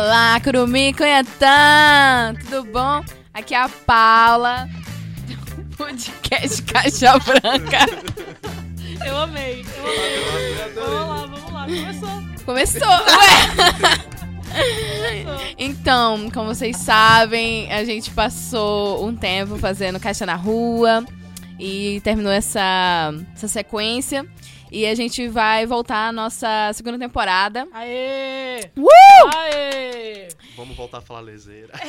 Olá, Curumim Cunhatã! Tudo bom? Aqui é a Paula, do podcast Caixa Branca. Eu amei, eu amei. Vamos lá, vamos lá. Começou. Começou, ué! Então, como vocês sabem, a gente passou um tempo fazendo Caixa na Rua e terminou essa, essa sequência. E a gente vai voltar à nossa segunda temporada. Aê! Uh! Aê! Vamos voltar a falar leseira.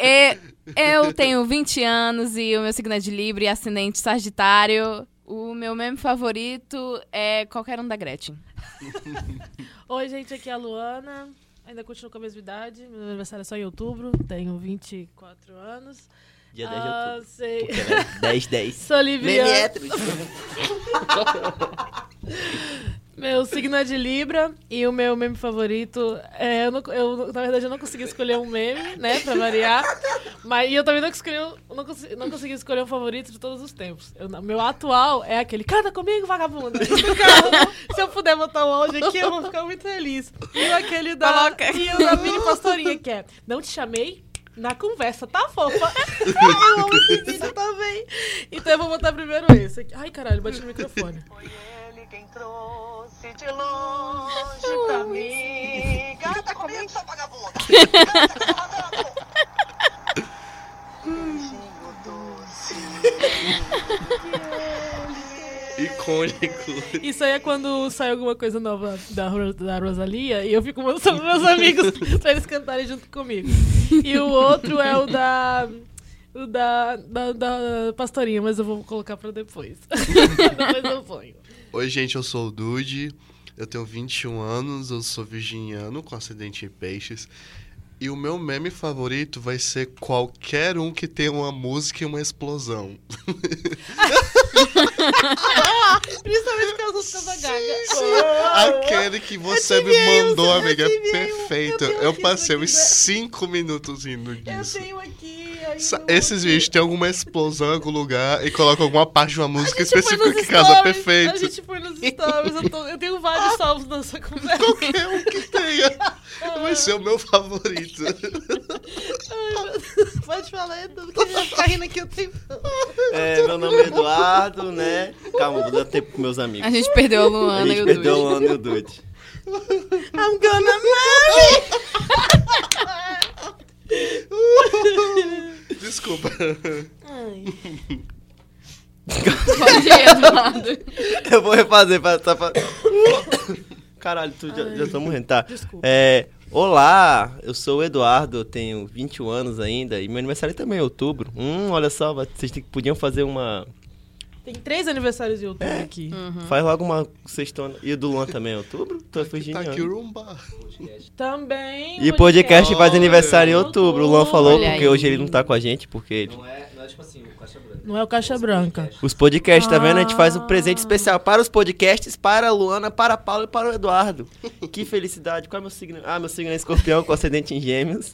E eu tenho 20 anos e o meu signo é de Libra e ascendente Sagitário. O meu meme favorito é qualquer um da Gretchen. Oi, gente, aqui é a Luana. Ainda continuo com a mesma idade. Meu aniversário é só em outubro. Tenho 24 anos. Dia 10 de Ah, outubro. sei. Porque ela é 10, 10. Sou libriana. hétero. Meu signo é de Libra e o meu meme favorito é. Eu, não- eu, na verdade, eu não consegui escolher um meme, né, pra variar. Mas e eu também não, um- não, consegui, não consegui escolher um favorito de todos os tempos. Eu- meu atual é aquele canta comigo, vagabunda. Se eu puder botar um áudio aqui, eu vou ficar muito feliz. E aquele da. Coloca. E o da mini pastorinha, que é Não te chamei? Na conversa, tá fofa? eu amo esse vídeo também. Então eu vou botar primeiro esse. aqui. Ai, caralho, bati no microfone. Foi ele quem trouxe de longe pra mim. Canta comigo, sua vagabunda. Canta, vagabunda. Beijinho doce. Icônico. Isso aí é quando sai alguma coisa nova da, da Rosalia e eu fico mostrando pros meus amigos pra eles cantarem junto comigo. E o outro é o da. O da, da, da Pastorinha, mas eu vou colocar pra depois. depois eu ponho. Oi, gente, eu sou o Dude. Eu tenho 21 anos, eu sou virginiano com acidente em peixes. E o meu meme favorito vai ser qualquer um que tenha uma música e uma explosão. Principalmente com as músicas da Gaga. Aquele que você me mandou, amiga, é perfeito. Eu passei uns 5 minutos rindo Eu disso. tenho aqui. eu- Esses vídeos tem alguma explosão em algum lugar e coloca alguma parte de uma música A gente específica que casa stories, A perfeito. gente põe nos stories. Eu, tô- eu tenho vários salvos nessa conversa. Qualquer um que tenha. Vai ser o meu favorito. Pode falar, Edu, que já ficar rindo aqui o tempo. É, meu nome é Eduardo, né? Calma, vou dar tempo pros meus amigos. A gente perdeu a A Luana e gente o perdeu o Dude. Luana e o Dude. I'm gonna Desculpa. marry. Pode ir, Eduardo. Eu vou refazer pra... Tá pra... Caralho, tu já, já tô morrendo, tá? Desculpa. É, olá, eu sou o Eduardo, eu tenho 21 anos ainda e meu aniversário também é em outubro. Hum, olha só, vocês podiam fazer uma... Tem três aniversários de outubro aqui. Faz logo uma sextona. E o do Luan também é em outubro? Tu é Tá aqui o Rumba. Também. E o podcast faz aniversário em outubro. O Luan falou Olha porque aí. hoje ele não tá com a gente, porque ele... Não é, não é tipo assim, o caixa branca. Não é o Caixa Branca. Os podcasts, tá vendo? A gente faz um Ah. presente especial para os podcasts, para a Luana, para a Paula e para o Eduardo. que felicidade. Qual é meu signo? Ah, meu signo é escorpião com ascendente em gêmeos.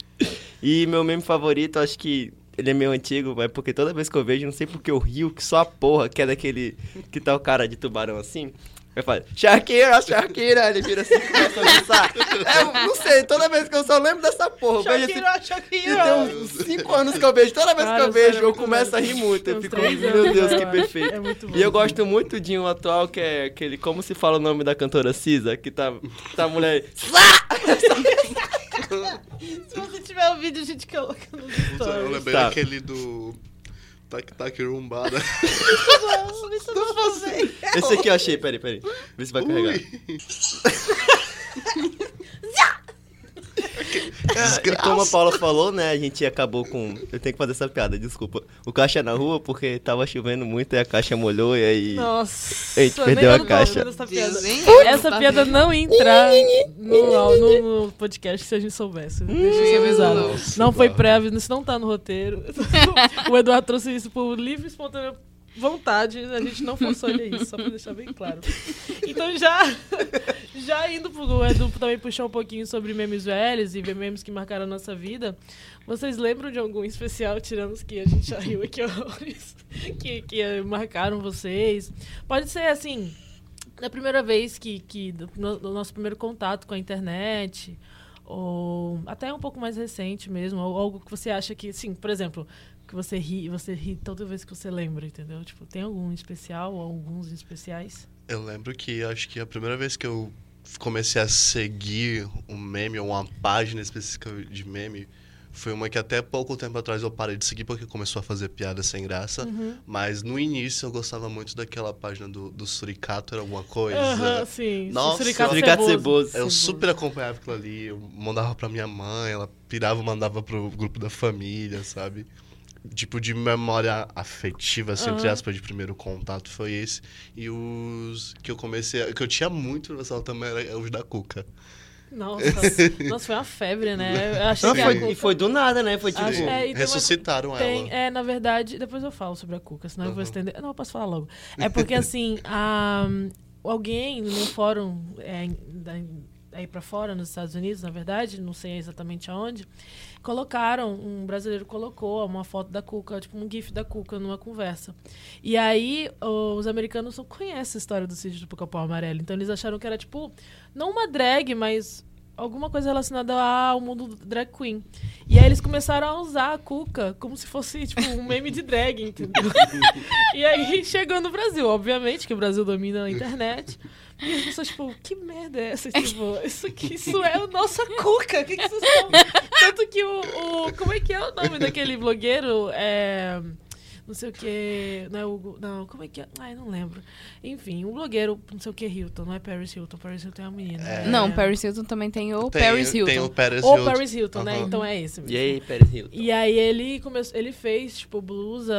E meu meme favorito, acho que ele é meio antigo, mas porque toda vez que eu vejo, não sei porque eu rio, que só a porra, que é daquele que tá o cara de tubarão assim. Eu falo, Shakira, Shakira, ele vira assim e começa a dançar. É, não sei, toda vez que eu só lembro dessa porra, eu vejo assim, Shakira, tem uns 5 anos que eu vejo, toda vez que Cara, eu vejo, eu começo bom. a rir muito. Eu fico, meu Deus, eu que perfeito. É muito bom. E eu gosto muito de um atual que é aquele, como se fala o nome da cantora Cisa, que tá, tá a mulher. Se você tiver o vídeo, a gente coloca nos Eu stories. lembrei Tá. aquele do. Tac Tac Rumbada. Não, isso não vou fazer. Esse aqui eu achei, peraí, peraí. Vê se vai carregar. E como a Paula falou, né, a gente acabou com... Eu tenho que fazer essa piada, desculpa. O caixa na rua porque tava chovendo muito e a caixa molhou e aí... Nossa. Eita, nem perdeu a caixa. Essa piada, Deus, hein? essa Tá piada não ia entrar no, no, no podcast se a gente soubesse. Deixa eu avisado. não. Não foi prévio, isso não tá no roteiro. o Eduardo trouxe isso por livre e espontânea vontade. A gente não forçou ele a isso, só pra deixar bem claro. Então já, já indo pro o Edu também puxar um pouquinho sobre memes velhos e memes que marcaram a nossa vida. Vocês lembram de algum especial, tirando os que a gente já riu aqui horrores, que, que marcaram vocês? Pode ser assim, da primeira vez que, que do, do nosso primeiro contato com a internet, ou até um pouco mais recente mesmo, ou algo que você acha que, sim, por exemplo, que você ri, você ri toda vez que você lembra, entendeu? Tipo, tem algum especial ou alguns especiais? Eu lembro que acho que a primeira vez que eu comecei a seguir um meme ou uma página específica de meme foi uma que até pouco tempo atrás eu parei de seguir porque começou a fazer piada sem graça. Uhum. Mas no início eu gostava muito daquela página do, do Suricato, era alguma coisa. Aham, sim. Nossa, Suricato Suricato ceboso. ceboso. Eu super acompanhava aquilo ali, eu mandava pra minha mãe, ela pirava, mandava pro grupo da família, sabe? Tipo, de memória afetiva, assim, entre Aham. aspas, de primeiro contato foi esse. E os que eu comecei, a- que eu tinha muito no salão também era os da Cuca. Nossa, nossa, foi uma febre, né? Eu achei Não, que a foi, Cuca- e foi do nada, né? Foi tipo. Acho- é, e tem uma- Ressuscitaram Tem, ela. é, na verdade, depois eu falo sobre a Cuca, senão eu vou Uhum. estender. Não, eu posso falar logo. É porque, assim, a, alguém no fórum é, da- aí pra fora, nos Estados Unidos, na verdade, não sei exatamente aonde, colocaram, um brasileiro colocou uma foto da Cuca, tipo um gif da Cuca numa conversa. E aí, os americanos não conhecem a história do sítio do Pica-Pau Amarelo, então eles acharam que era, tipo, não uma drag, mas alguma coisa relacionada ao mundo do drag queen. E aí eles começaram a usar a Cuca como se fosse, tipo, um meme de drag, entendeu? e aí chegou no Brasil, obviamente, que o Brasil domina a internet. E as pessoas, tipo, que merda é essa? Tipo, isso aqui, isso é a nossa Cuca. O que, que vocês estão... Tanto que o, o- Como é que é o nome daquele blogueiro? É... Não sei o que. Não, é o, não, como é que é? Ai, não lembro. Enfim, um blogueiro, não sei o que, Hilton. Não é Paris Hilton. Paris Hilton é uma menina. É. Não, Paris Hilton também tem o Tem- Paris Hilton. Tem o Paris Ou Hilton. Paris Hilton, né? Aham. Então é esse mesmo. E aí, Pérez Hilton? E aí ele começou, ele fez, tipo, blusa,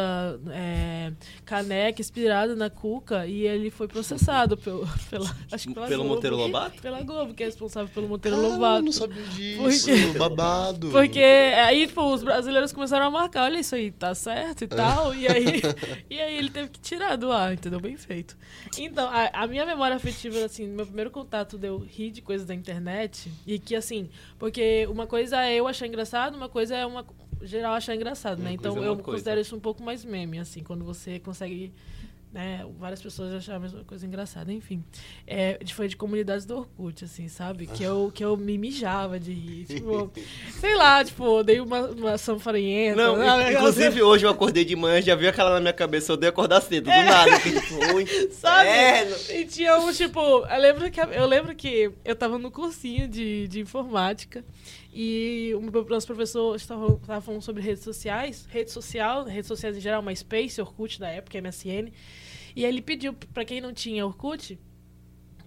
é, caneca inspirada na Cuca e ele foi processado pelo, pela, acho que pela Pelo Globo. Monteiro Lobato? Pela Globo, que é responsável pelo Monteiro Ah, eu Lobato. não sabia disso. Porque- Babado. Porque aí, tipo, os brasileiros começaram a marcar, olha isso aí, tá certo e tal. E aí, e aí ele teve que tirar do ar, entendeu? Bem feito. Então, a, a minha memória afetiva, assim, meu primeiro contato deu rir de coisas da internet. E que, assim, porque uma coisa é eu achar engraçado, uma coisa é uma geral achar engraçado, né? Uma Então é eu coisa. considero isso um pouco mais meme, assim, quando você consegue. Né, várias pessoas acharam a mesma coisa engraçada, enfim. É, foi de comunidades do Orkut, assim, sabe? Que eu, que eu me mijava de rir. Tipo, sei lá, tipo, dei uma, uma sanfarinhenta. Não, né? inclusive hoje eu acordei de manhã, já vi aquela na minha cabeça, eu odeio acordar cedo, do nada. que, tipo, Sabe? É, E tinha um, tipo, eu lembro que, eu lembro que eu tava no cursinho de, de informática e o nosso professor estava, estava falando sobre redes sociais, rede social, redes sociais em geral, MySpace, Orkut na época, MSN. E ele pediu pra quem não tinha Orkut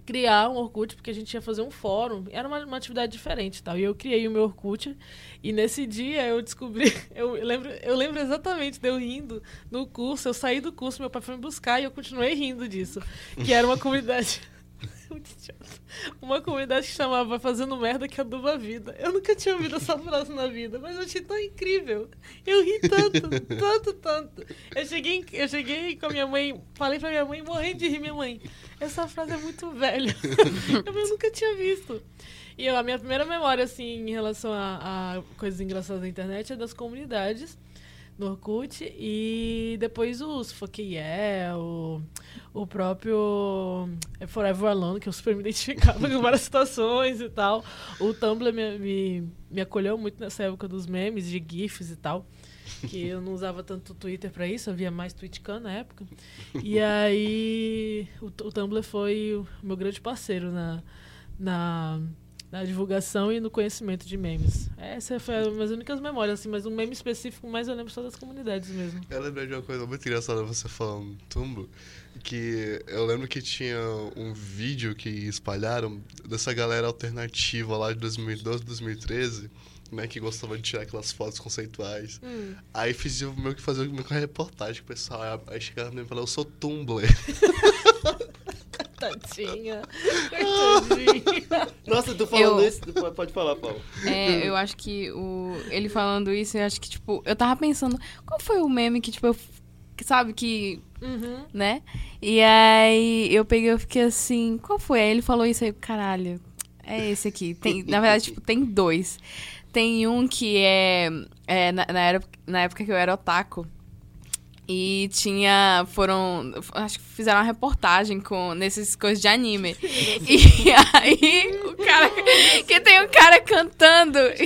criar um Orkut, porque a gente ia fazer um fórum. Era uma, uma atividade diferente tal. E eu criei o meu Orkut. E nesse dia eu descobri. Eu lembro, eu lembro exatamente de eu rindo no curso. Eu saí do curso, meu pai foi me buscar e eu continuei rindo disso. Que era uma comunidade. Muito idiota. Uma comunidade que chamava Fazendo Merda que aduba a vida. Eu nunca tinha ouvido essa frase na vida, mas eu achei tão incrível. Eu ri tanto, tanto, tanto. Eu cheguei, eu cheguei com a minha mãe, falei pra minha mãe, morrendo de rir, minha mãe. Essa frase é muito velha. eu nunca tinha visto. E eu- a minha primeira memória, assim, em relação a, a coisas engraçadas da internet é das comunidades no Orkut e depois os Fuck Yeah, o, o próprio é, Forever Alone, que eu super me identificava com várias situações e tal. O Tumblr me, me, me acolheu muito nessa época dos memes, de GIFs e tal. Que eu não usava tanto Twitter pra isso, eu via mais Twitchcan na época. E aí o, o Tumblr foi o meu grande parceiro na, na, na divulgação e no conhecimento de memes. Essa foi as minhas únicas memórias, assim, mas um meme específico, mais eu lembro só das comunidades mesmo. Eu lembrei de uma coisa muito engraçada você falando tumbo, que eu lembro que tinha um vídeo que espalharam dessa galera alternativa lá de 2012, 2013, né, que gostava de tirar aquelas fotos conceituais. Hum. Aí fiz o meu que fazer meio uma reportagem com o pessoal, aí chegava mim e falava, eu sou Tumblr. Tadinha. Coitadinha. Nossa, tu falando Eu- isso, pode- falar, Paulo. É, eu acho que o, ele falando isso, eu acho que, tipo, eu tava pensando, qual foi o meme que, tipo, eu, que sabe, que, Uhum. né? E aí eu peguei eu fiquei assim, qual foi? Aí ele falou isso aí, caralho, é esse aqui. Tem, na verdade, tipo, tem dois. Tem um que é, é na, na, época, na época que eu era otaku. E tinha. Foram. Acho que fizeram uma reportagem com, nesses coisas de anime. E aí, o cara. Que tem um cara cantando.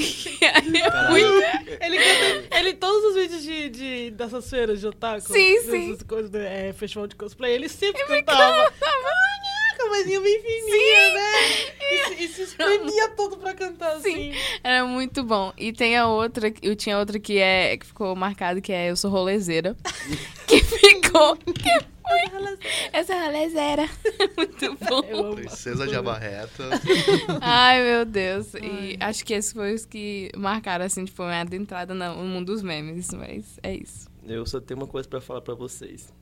E aí é muito. Ele canta, ele, todos os vídeos de, de, dessas feiras de otaku, Sim, sim. coisas, é, festival de cosplay, ele sempre cantava. Com a vozinha bem fininha, né? E, se- e se espremia todo pra cantar Sim. assim. Era muito bom. E tem a outra, eu tinha outra que é que ficou marcado que é Eu sou rolezeira. que ficou. Que foi? Essa rolezeira. muito Eu bom. Princesa de Abarreta. Ai, meu Deus. Ai. E acho que esses foram os que marcaram, assim, tipo, a minha entrada no mundo dos memes. Mas é isso. Eu só tenho uma coisa pra falar pra vocês.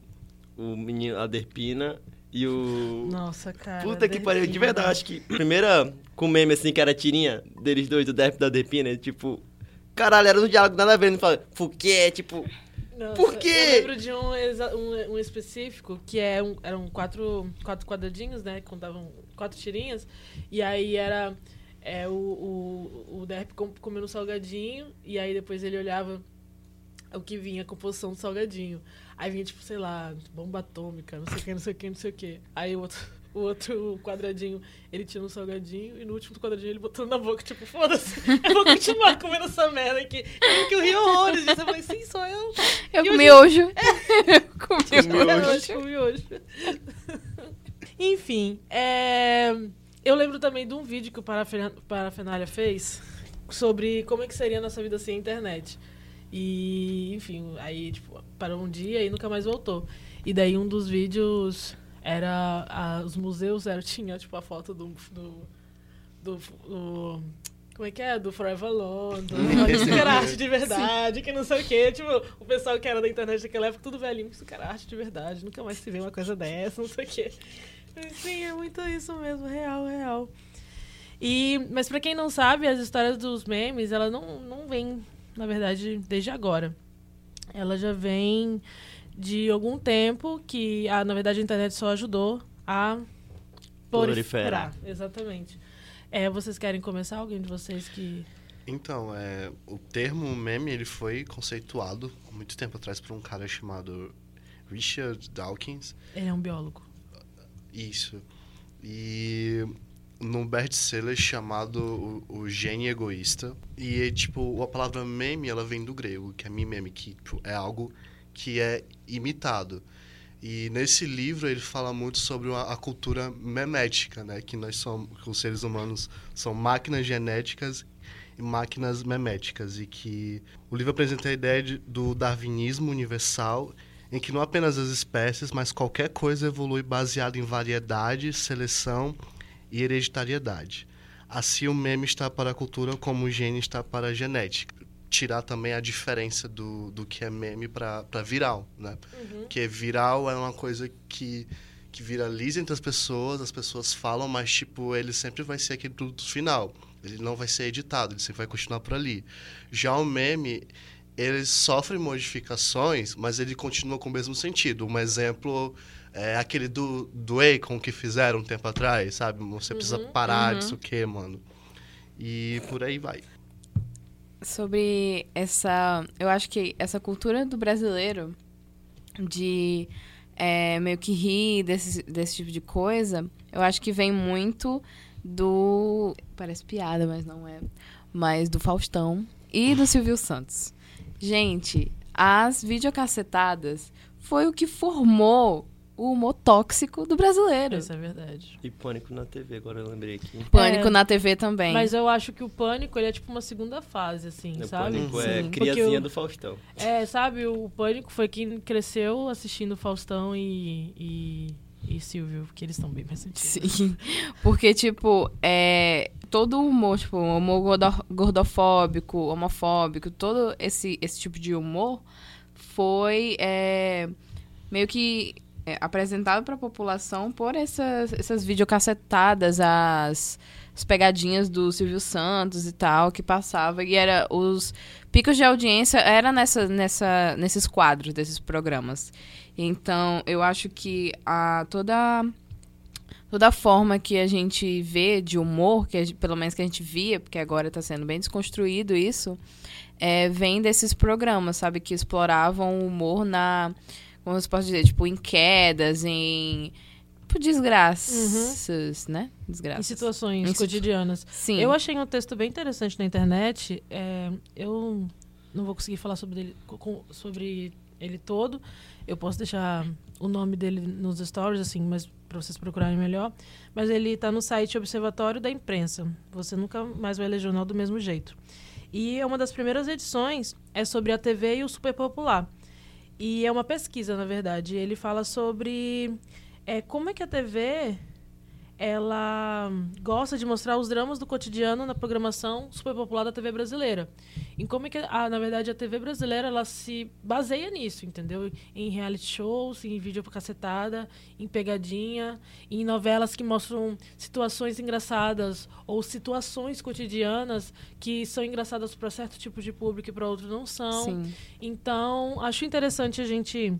O menino, a Derpina e o... Nossa, cara. Puta que pariu, de verdade, acho que primeira com meme assim, que era a tirinha deles dois, do Derp e da Derpina, tipo... Caralho, era um diálogo nada a ver, não fala, Fuquê, tipo... Nossa, Por quê? Eu lembro de um, um, um específico que é um, eram quatro, quatro quadradinhos, né? Contavam quatro tirinhas. E aí era é, o, o, o Derp com- comendo salgadinho. E aí depois ele olhava o que vinha, a composição do salgadinho. Aí vinha, tipo, sei lá, bomba atômica, não sei o que, não sei o que, não sei o que. Aí o outro, o outro quadradinho, ele tinha um salgadinho. E no último quadradinho ele botando na boca, tipo, foda-se, eu vou continuar comendo essa merda aqui. Eu que eu ri horrores disso. Eu falei, sim, sou eu. Eu E comi hoje. eu comi Comi hoje. Eu vi hoje. Enfim, é, eu lembro também de um vídeo que o Parafernália fez sobre como é que seria a nossa vida sem internet. E, enfim, aí, tipo, parou um dia e nunca mais voltou. E daí um dos vídeos era. a- os museus era, tinha, tipo, a foto do. do, do, do- como é que é? Do Forever Alone, do isso que era arte de verdade, que não sei o quê. Tipo, o pessoal que era da internet naquela época, tudo velhinho, isso era arte de verdade, nunca mais se vê uma coisa dessa, não sei o quê. Sim, é muito isso mesmo, real, real. E, mas pra quem não sabe, as histórias dos memes, ela não, não vem, na verdade, desde agora. Ela já vem de algum tempo que, a, na verdade, a internet só ajudou a Proliferar. proliferar. Exatamente. É, vocês querem começar? Alguém de vocês que... Então, é, o termo meme ele foi conceituado há muito tempo atrás por um cara chamado Richard Dawkins. Ele é um biólogo. Isso. E num best-seller chamado O, o Gênio Egoísta. E, é, tipo, a palavra meme, ela vem do grego, que é mimeme, que tipo, é algo que é imitado. E nesse livro ele fala muito sobre a, a cultura memética, né? Que nós somos, que os seres humanos são máquinas genéticas e máquinas meméticas. E que o livro apresenta a ideia de, do darwinismo universal em que não apenas as espécies, mas qualquer coisa evolui baseado em variedade, seleção e hereditariedade. Assim, o meme está para a cultura como o gene está para a genética. Tirar também a diferença do, do que é meme para viral, né? Porque viral é uma coisa que, que viraliza entre as pessoas, as pessoas falam, mas, tipo, ele sempre vai ser aquele produto final. Ele não vai ser editado, ele sempre vai continuar por ali. Já o meme, ele sofre modificações, mas ele continua com o mesmo sentido. Um exemplo é aquele do, do Akon que fizeram um tempo atrás, sabe? Você precisa parar disso o quê, mano? E por aí vai. sobre essa. Eu acho que essa cultura do brasileiro de é, meio que rir desse, desse tipo de coisa, eu acho que vem muito do. Parece piada, mas não é. Mas do Faustão e do Silvio Santos. Gente, as videocacetadas foi o que formou o humor tóxico do brasileiro. Isso é verdade. E Pânico na TV, agora eu lembrei aqui. Pânico É, na TV também. Mas eu acho que o pânico, ele é tipo uma segunda fase, assim, O sabe? Pânico é Sim. Porque criazinha o- do Faustão. É, sabe, o Pânico foi quem cresceu assistindo Faustão e, e, e Silvio, que eles estão bem mais sentidos. Sim. Porque, tipo, é, todo o humor, tipo, o humor gordo- gordofóbico, homofóbico, todo esse, esse tipo de humor foi é, meio que é, apresentado para a população por essas, essas videocassetadas, as, as pegadinhas do Silvio Santos e tal, que passava. E era os picos de audiência era nessa, nessa, nesses quadros desses programas. Então, eu acho que a, toda toda forma que a gente vê de humor, que pelo menos que a gente via, porque agora está sendo bem desconstruído isso, é, vem desses programas, sabe? Que exploravam o humor na. Como você pode dizer? Tipo, em quedas, em. Tipo, desgraças, né? Em Desgraças. situações Em situ- cotidianas. Sim. Eu achei um texto bem interessante na internet. é, eu não vou conseguir falar sobre ele, sobre ele todo. Eu posso deixar o nome dele nos stories, assim, mas para vocês procurarem melhor. Mas ele está no site Observatório da Imprensa. Você nunca mais vai ler jornal do mesmo jeito. E é uma das primeiras edições é sobre a TV e o super popular. E é uma pesquisa, na verdade. Ele fala sobre é, como é que a TV ela gosta de mostrar os dramas do cotidiano na programação super popular da TV brasileira. E como é que, a, na verdade, a TV brasileira ela se baseia nisso, entendeu? Em reality shows, em vídeo cacetada, em pegadinha, em novelas que mostram situações engraçadas ou situações cotidianas que são engraçadas para certo tipo de público e para outro não são. Sim. Então, acho interessante a gente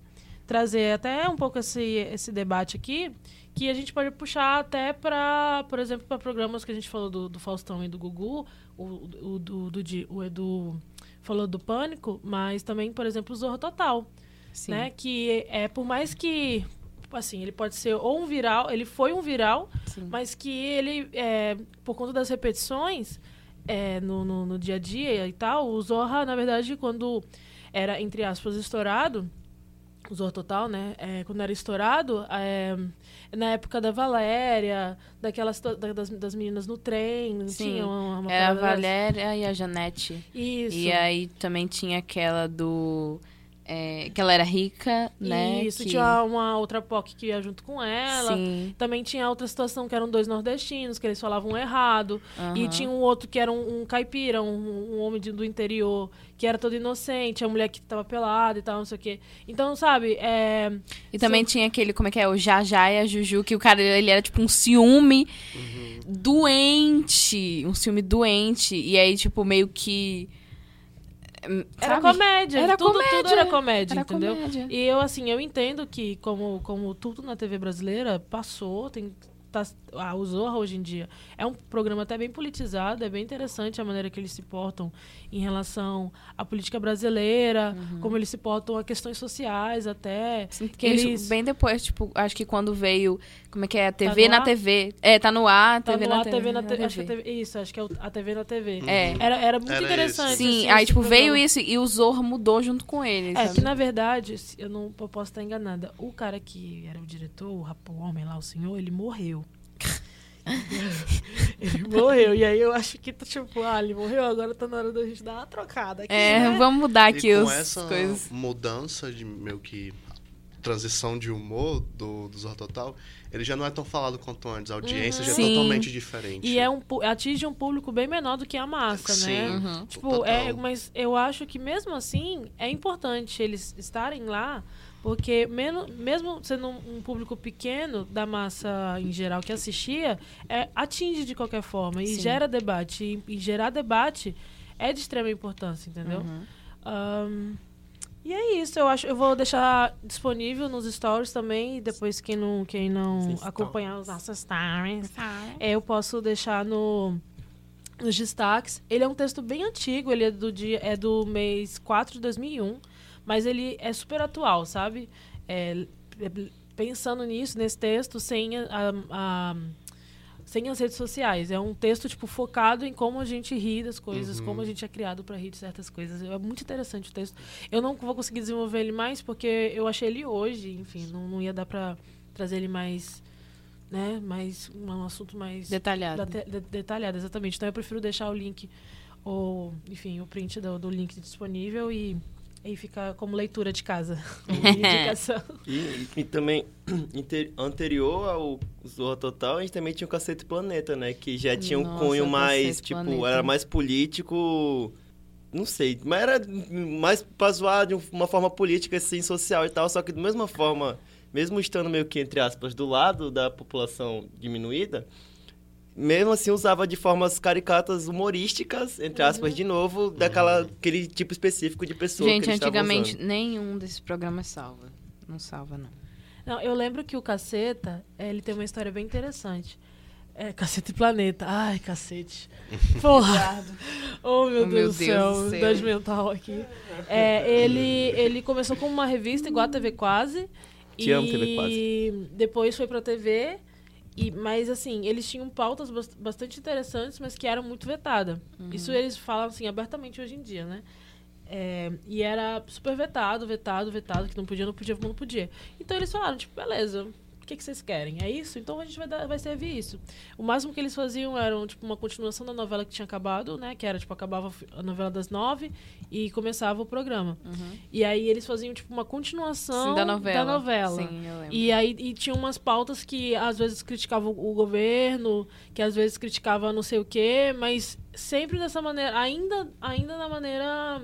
trazer até um pouco esse, esse debate aqui, que a gente pode puxar até para, por exemplo, para programas que a gente falou do, do Faustão e do Gugu, o, o, do, do, o Edu falou do Pânico, mas também, por exemplo, o Zorro Total, Sim. né? Que é, por mais que, assim, ele pode ser ou um viral, ele foi um viral, Sim. mas que ele, é, por conta das repetições é, no, no, no dia a dia e tal, o Zorra, na verdade, quando era, entre aspas, estourado, Zorra Total, né? É, quando era estourado, é, na época da Valéria, daquelas da- das, das meninas no trem, Sim. tinha uma, uma Era a? Valéria e a Janete. Isso. E aí também tinha aquela do. É, que ela era rica, né? Isso, que... tinha uma outra POC que ia junto com ela. Sim. Também tinha outra situação que eram dois nordestinos, que eles falavam errado. E aham. tinha um outro que era um, um caipira, um, um homem de- do interior, que era todo inocente, a mulher que tava pelada e tal, não sei o quê. Então, sabe, é, E também tinha aquele, como é que é? O Jajá e a Juju, que o cara, ele era tipo um ciúme doente. Um ciúme doente. E aí, tipo, meio que. Era comédia. Era tudo, comédia. tudo era comédia, Era entendeu? comédia. E eu, assim, eu entendo que, como, como tudo na TV brasileira passou, tem. Tá, ah, o Zorra hoje em dia é um programa até bem politizado, é bem interessante a maneira que eles se portam em relação à política brasileira, Uhum. como eles se portam a questões sociais até. Sim, que isso eles- bem depois, tipo, acho que quando veio. Como é que é? TV no na ar? TV. É, tá no ar, Tá TV no na ar, TV. TV na na TV. Acho que é TV isso, acho que é a TV na TV. É. Era, era muito Era interessante. isso. Sim, assim, aí, tipo, veio programa. isso e o Zorro mudou junto com ele. É, sabe? que na verdade, eu não eu posso estar enganada. O cara que era o diretor, o, rap- o homem lá, o senhor, ele morreu. ele morreu. E aí eu acho que, tipo, ah, ele morreu, agora tá na hora da gente dar uma trocada aqui. É, né? vamos mudar aqui e com os essa coisas. mudança de meio que transição de humor do, do Zorro Total, ele já não é tão falado quanto antes. A audiência já é Sim. totalmente diferente. E é um, atinge um público bem menor do que a massa, Sim. né? Uhum. Tipo, Total. é, mas eu acho que mesmo assim é importante eles estarem lá, porque meno- mesmo sendo um, um público pequeno da massa em geral que assistia, é, atinge de qualquer forma e Sim. gera debate. E, e gerar debate é de extrema importância, entendeu? Uhum. Ahn, e é isso, eu acho. Eu vou deixar disponível nos stories também. E depois quem não, quem não Sim, acompanhar os nossos stories, é, eu posso deixar no nos destaques. Ele é um texto bem antigo, ele é do dia é do mês 4 de 2001, mas ele é super atual, sabe? É, é, pensando nisso, nesse texto, sem a, a- sem as redes sociais. É um texto tipo focado em como a gente ri das coisas, Uhum. como a gente é criado para rir de certas coisas. É muito interessante o texto. Eu não vou conseguir desenvolver ele mais porque eu achei ele hoje, enfim, não, não ia dar para trazer ele mais né, mais um assunto mais Detalhado. De- detalhado, exatamente. Então eu prefiro deixar o link, ou, enfim, o print do, do link disponível e aí fica como leitura de casa. Indicação. E, e- e também, inter- anterior ao Zorra Total, a gente também tinha o Cacete Planeta, né? Que já tinha um Nossa, cunho mais, Cacete tipo, Planeta. era mais político... Não sei, mas era mais pra zoar de uma forma política, assim, social e tal. Só que da mesma forma, mesmo estando meio que, entre aspas, do lado da população diminuída... Mesmo assim, usava de formas caricatas humorísticas, entre aspas, de novo, daquela aquele tipo específico de pessoa que Gente, eles estavam antigamente usando. nenhum desses programas salva. Não salva, não. Não, eu lembro que o Caceta, eh, ele tem uma história bem interessante. É, Caceta e Planeta. Ai, cacete. Porra. Oh, meu, Oh, meu Deus, do céu. do céu. Idade mental aqui. É, ele, ele começou como uma revista igual a TV Quase. Te e amo, TV Quase. depois foi pra TV. E, mas, assim, eles tinham pautas bas- bastante interessantes, mas que eram muito vetadas. Isso eles falam, assim, abertamente hoje em dia, né? É, e era super vetado, vetado, vetado, que não podia, não podia, não podia. Então eles falaram, tipo, beleza, que, que vocês querem? É isso? Então a gente vai, dar, vai servir isso. O máximo que eles faziam era, tipo, uma continuação da novela que tinha acabado, né? Que era, tipo, acabava a novela das nove e começava o programa. E aí eles faziam, tipo, uma continuação Sim, da novela. da novela. Sim, eu lembro. E aí e tinha umas pautas que às vezes criticavam o governo, que às vezes criticava não sei o quê, mas sempre dessa maneira, ainda, ainda na maneira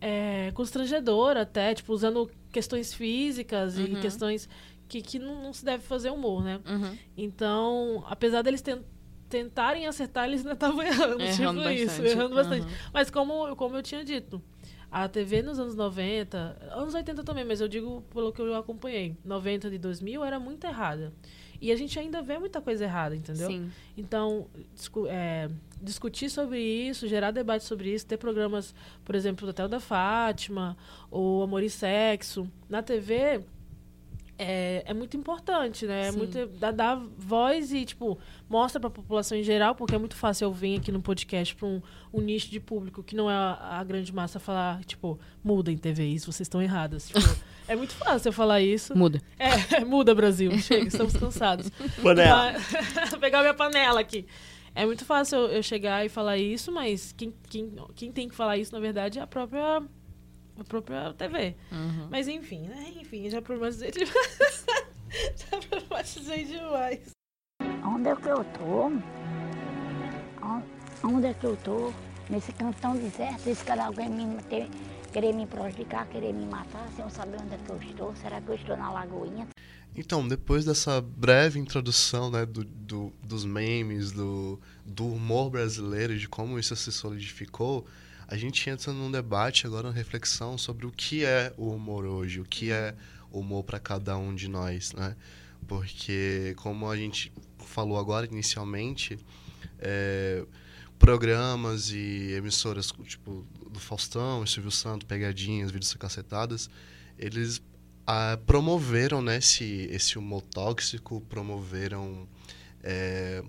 é, constrangedora até, tipo, usando questões físicas e Uhum. questões que, que não, não se deve fazer humor, né? Uhum. Então, apesar deles ten- tentarem acertar, eles ainda estavam errando, Errando tipo isso, errando bastante. Uhum. Mas como, como eu tinha dito, a TV nos anos 90, anos 80 também, mas eu digo pelo que eu acompanhei, 90 de 2000 era muito errada. E a gente ainda vê muita coisa errada, entendeu? Sim. Então, discu- é, discutir sobre isso, gerar debate sobre isso, ter programas, por exemplo, do Hotel da Fátima, ou Amor e Sexo, na TV, é, é muito importante, né? É muito, dá, dá voz e, tipo, mostra pra população em geral, porque é muito fácil eu vir aqui no podcast pra um, um nicho de público que não é a, a grande massa falar, tipo, muda em TV isso, vocês estão erradas. Tipo, é muito fácil eu falar isso. Muda. É, muda, Brasil. Chega, estamos cansados. Panela. Mas- pegar minha panela aqui. É muito fácil eu, eu chegar e falar isso, mas quem, quem, quem tem que falar isso, na verdade, é a própria, a própria TV. Uhum. Mas enfim, né? Enfim, já problematizei demais. já problematizei demais. Onde é que eu tô? On- Onde é que eu tô? Nesse canto tão deserto, esse cara alguém me ter, querer me prejudicar, querer me matar, sem eu saber onde é que eu estou. Será que eu estou na lagoinha? Então, depois dessa breve introdução né, do, do- dos memes, do, do humor brasileiro, de como isso se solidificou, a gente entra num debate agora, uma reflexão sobre o que é o humor hoje, o que é humor para cada um de nós, né? Porque, como a gente falou agora inicialmente, é, programas e emissoras tipo do Faustão, Silvio Santos, Pegadinhas, Vídeos Cacetadas, eles ah, promoveram né, esse, esse humor tóxico, promoveram é,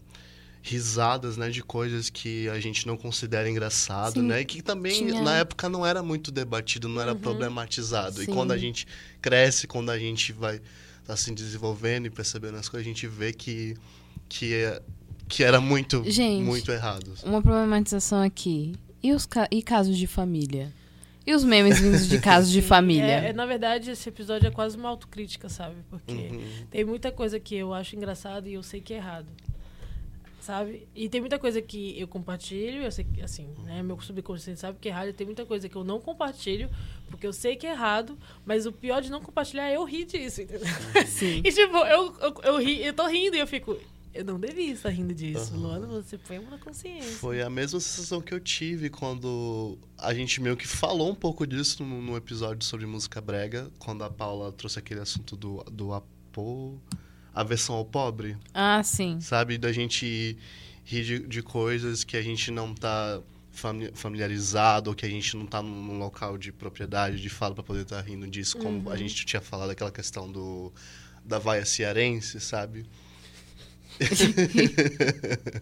risadas né, de coisas que a gente não considera engraçado, Sim, né? E que também tinha- na época não era muito debatido, não era Uhum. problematizado. E Sim. quando a gente cresce, quando a gente vai tá se desenvolvendo e percebendo as coisas, a gente vê que, que, é, que era muito, Gente, muito errado. Uma problematização aqui. E, os ca- e casos de família? E os memes vindos de casos de família? É, é, na verdade, esse episódio é quase uma autocrítica, sabe? Porque Uhum. tem muita coisa que eu acho engraçado e eu sei que é errado. Sabe? E tem muita coisa que eu compartilho, eu sei que, assim, né? Meu subconsciente sabe que é errado, e tem muita coisa que eu não compartilho, porque eu sei que é errado, mas o pior de não compartilhar é eu rir disso, entendeu? Sim. E tipo, eu, eu, eu, ri, eu tô rindo e eu fico, eu não devia estar rindo disso. Aham. Luana, você põe uma consciência. Foi a mesma sensação que eu tive quando a gente meio que falou um pouco disso no, no episódio sobre música brega, quando a Paula trouxe aquele assunto do, do apo... a versão ao pobre, Ah, sim. sabe? Da gente rir de, de coisas que a gente não tá fami- familiarizado, ou que a gente não tá num, num local de propriedade, de fala para poder estar rindo disso, como a gente tinha falado aquela questão do da vaia cearense, sabe?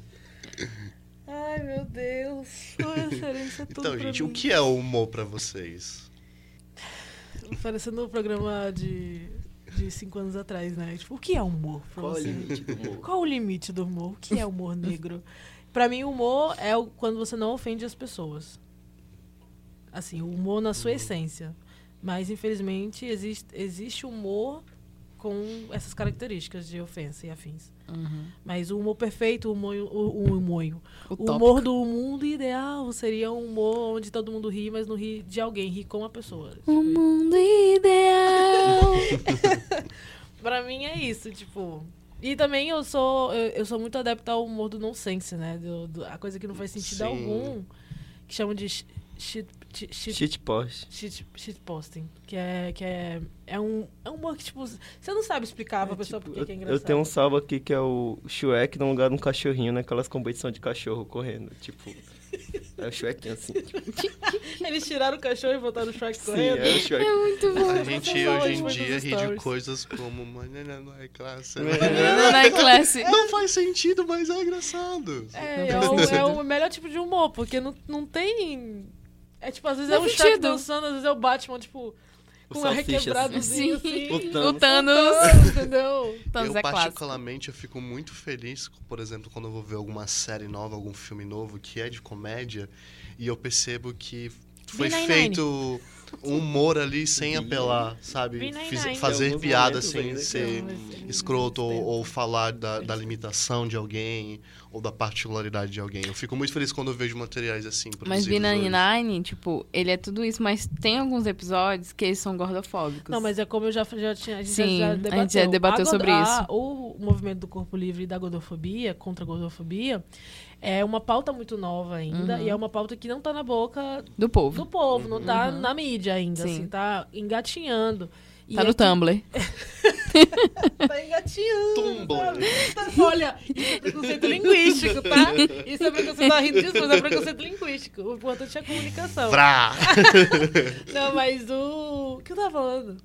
Ai, meu Deus. Isso é tudo Então, gente, o que é o humor para vocês? Parecendo um programa de, de cinco anos atrás, né? Tipo, o que é humor Qual o limite do humor? Qual o limite do humor? O que é humor negro? Pra mim, humor é o- quando você não ofende as pessoas. Assim, o humor na sua essência. Mas, infelizmente, existe, existe humor com essas características de ofensa e afins. Uhum. Mas o humor perfeito, o humor, o, o humor, O, o humor do mundo ideal seria um humor onde todo mundo ri, mas não ri de alguém, ri com a pessoa. O Tipo, mundo ideal. Pra mim é isso, tipo. E também eu sou eu, eu sou muito adepta ao humor do nonsense, né? Do, do- a coisa que não faz sentido Sim. algum. Que chamam de sh- shit, shit, shit, Shit post. shit, shitposting. Que é. Que é, é um. É um humor que, tipo, você não sabe explicar pra pessoa Tipo, por que eu, que é eu engraçado. tenho um salvo aqui que é o Shrek no lugar de um cachorrinho, naquelas competições de cachorro correndo. Tipo, é o Shrek assim. Tipo, Eles tiraram o cachorro e botaram o Shrek sim, correndo. é o Shrek. É muito bom. A gente Essa hoje em dia ri de coisas como Manana não é classe. Menina na classe. Não faz sentido, mas é engraçado. É, é o, é o melhor tipo de humor, porque não, não tem. É tipo, às vezes Não é o Shrek sentido. dançando, às vezes é o Batman, tipo, O com Salsicha, requebradozinho assim. assim. O Thanos. O Thanos. Entendeu? Thanos eu, é clássico. particularmente, eu fico muito feliz, por exemplo, quando eu vou ver alguma série nova, algum filme novo que é de comédia, e eu percebo que foi B99. feito um humor ali sem B99. apelar, sabe? B99. Fiz- fazer alguns piada sem ser mas- escroto ou, ou falar da, da limitação de alguém ou da particularidade de alguém. Eu fico muito feliz quando eu vejo materiais assim. Mas produzidos hoje. B99, tipo, ele é tudo isso, mas tem alguns episódios que eles são gordofóbicos. Não, mas é como eu já, já tinha. A gente Sim, já a debateu. gente já debateu A sobre a- isso. O movimento do corpo livre e da gordofobia, contra a gordofobia, é uma pauta muito nova ainda. Uhum. E é uma pauta que não tá na boca Do povo. do povo, não tá Uhum. na mídia ainda, Sim. assim, tá engatinhando. E Tá no aqui- Tumblr. Tá engatinhando. Tumblr. Tá- Olha, isso é preconceito linguístico, tá? Isso é preconceito, tá rindo disso, mas é preconceito linguístico. O importante é a comunicação. Vrá! Não, mas o... O que eu tava falando?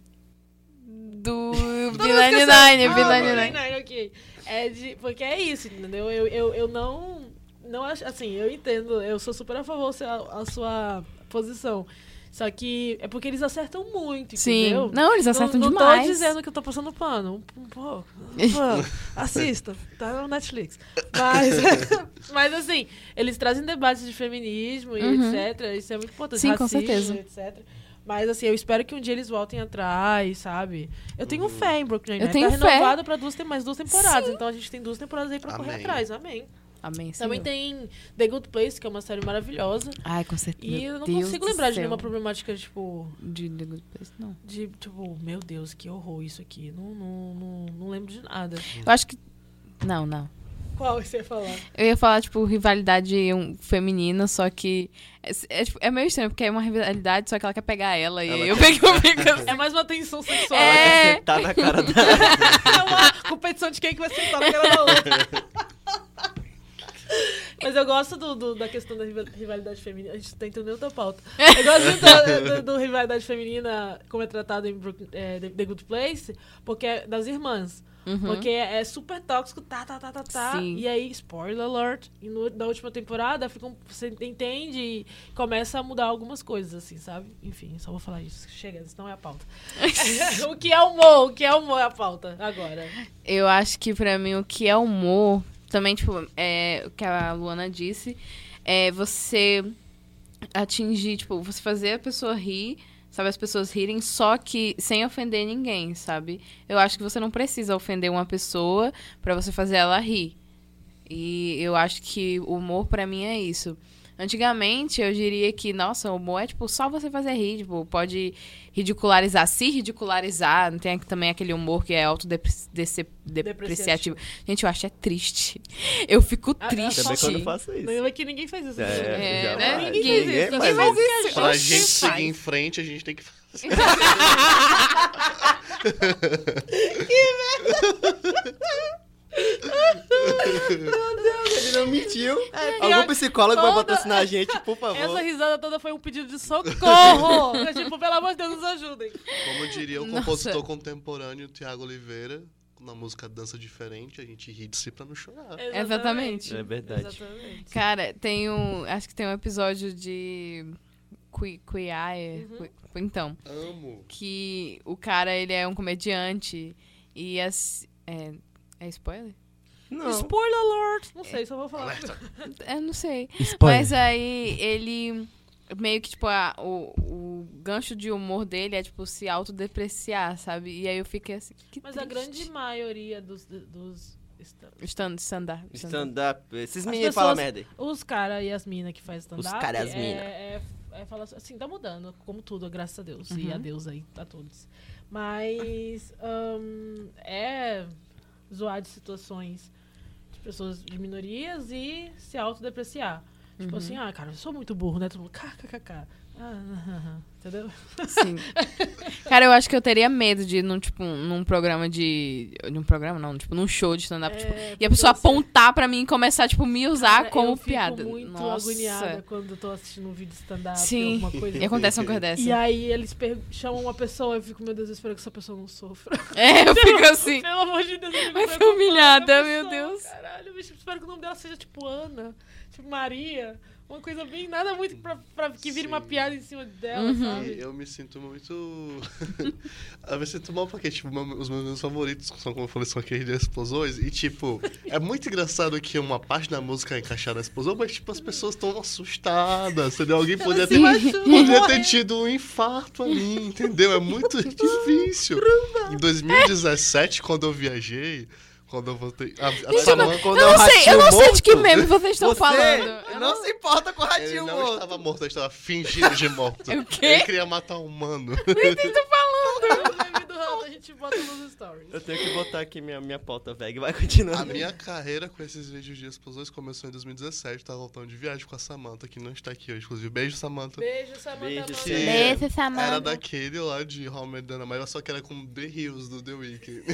Do Todo mundo esqueceu. B99, Ah, B99. B99, ok. É de... Porque é isso, entendeu? Eu, eu, eu não... Não acho... Assim, eu entendo. Eu sou super a favor da sua- a sua posição. Só que é porque eles acertam muito, Sim. entendeu? Não, eles acertam não, não demais. tô dizendo que eu tô passando pano. Um, um pouco. Um. Assista. Tá no Netflix. Mas, mas assim, eles trazem debates de feminismo e Uhum. etc. Isso é muito importante. Sim, com Racismo, certeza. etc. Mas assim, eu espero que um dia eles voltem atrás, sabe? Eu tenho fé em Brooklyn Eu Nine-Nine. tenho Tá fé. renovada pra duas, tem mais duas temporadas. Então a gente tem duas temporadas aí pra correr Amém. atrás. Amém. Amém, Também tem The Good Place, que é uma série maravilhosa. Ai, com certeza. E Meu eu não Deus consigo lembrar de nenhuma problemática, tipo, De The Good Place, não. de, tipo, meu Deus, que horror isso aqui. Não, não, não, não lembro de nada. Eu acho que... Não, não. Qual você ia falar? Eu ia falar, tipo, rivalidade um, feminina, só que... É, é, tipo, é meio estranho, porque é uma rivalidade, só que ela quer pegar ela. E Ela aí eu quer- peguei o bico É mais uma tensão sexual. É. Você tá na cara dela. É uma competição de quem que vai sentar na cara da outra. Mas eu gosto do, do- da questão da rival- rivalidade feminina. A gente tá entrando em outra pauta. Eu gosto do, do rivalidade feminina, como é tratado em é, The Good Place, porque é das irmãs. Uhum. Porque é super tóxico, tá, tá, tá, tá, tá. Sim. E aí, spoiler alert, e no, na última temporada fica um- você entende e começa a mudar algumas coisas, assim, sabe? Enfim, só vou falar isso. Chega, isso não é a pauta. o que é humor? O que é humor é a pauta agora. Eu acho que pra mim o que é humor, também, tipo, é o que a Luana disse, é você atingir, tipo, você fazer a pessoa rir, sabe, as pessoas rirem, só que sem ofender ninguém, sabe? Eu acho que você não precisa ofender uma pessoa pra você fazer ela rir. E eu acho que o humor pra mim é isso. Antigamente, eu diria que, nossa, o humor é, tipo, só você fazer rir, tipo, pode ridicularizar, se ridicularizar, não tem também aquele humor que é autodepreciativo. Gente, eu acho é triste. Eu fico Ah, triste. Também quando eu faço isso. Não é que ninguém faz isso. É, né? É, né? vai. Ninguém faz isso. Ninguém Ninguém faz faz isso. isso. Pra Oxe, gente faz. seguir em frente, a gente tem que fazer. Ele não mentiu. É, Algum psicólogo vai toda- patrocinar a gente, por favor. Essa risada toda foi um pedido de socorro. Tipo, pelo amor de Deus, nos ajudem. Como diria o Nossa. compositor contemporâneo Tiago Oliveira, na música Dança Diferente, a gente ri de si pra não chorar. Exatamente. É verdade. Exatamente. Cara, tem um. Acho que tem um episódio de. Eye. Uhum. Então, Amo. que o cara, ele é um comediante e as. É, é spoiler? Não. Spoiler alert. Não sei, só vou falar. Alerta. Eu não sei. Spoiler. Mas aí ele. Meio que, tipo, a- o, o gancho de humor dele é, tipo, se autodepreciar, sabe? E aí eu fiquei assim. Que Mas a triste. grande maioria dos... dos esta- Stand, stand-up. Stand-up. Esses meninos falam merda aí. Os caras e as minas que faz stand-up... Os cara e as é, mina. É, é, falar assim, tá mudando, como tudo, graças a Deus. E Uhum. a Deus aí, a todos. Mas é zoar de situações de pessoas de minorias e se autodepreciar. Tipo assim, ah, cara, eu sou muito burro, né? Todo mundo, kkkk. Ah, entendeu? Sim. Cara, eu acho que eu teria medo de ir num, tipo, num programa de. Num programa, não, tipo, num show de stand-up. tipo, É, e a pessoa apontar pra mim e começar, tipo, me usar Cara, como eu fico piada. muito Nossa. agoniada quando eu tô assistindo um vídeo de stand-up, Sim. alguma coisa. E acontece uma coisa dessa. E aí eles per- chamam uma pessoa, eu fico, meu Deus, eu espero que essa pessoa não sofra. É, eu fico assim. Pelo amor de Deus, eu fico Vai ser humilhada, meu Deus. Caralho, bicho, eu espero que o nome dela seja tipo Ana, tipo Maria. Uma coisa bem, nada muito pra, pra que vire uma Sim. piada em cima dela, Uhum. sabe? E eu me sinto muito. eu me sinto mal porque, tipo, os meus favoritos são, como eu falei, são aqueles de explosões. E, tipo, é muito engraçado que uma parte da música é encaixada na explosão, mas, tipo, as pessoas estão assustadas, entendeu? Alguém poderia ter, poderia ter tido um infarto ali, entendeu? É muito difícil. Em 2017, quando eu viajei, quando eu voltei. A, a Samantha- Quando Eu é o não sei, eu não sei de que morto, meme vocês estão você falando. Eu não se importa com o Ele ratinho não morto. estava morto, ele estava fingindo de morto. O quê? Ele queria matar um humano. O meme do rato a gente bota nos stories. Eu tenho que botar aqui minha, minha pauta, velho. Vai continuando. A minha carreira com esses vídeos de explosões começou em 2017, tava voltando de viagem com a Samantha, que não está aqui hoje. Inclusive, beijo, Samantha. Beijo, Samantha. Beijo. Beijo, Era Samantha. daquele lá de How I Met Your Mother, só que era com The Hills do The Weeknd.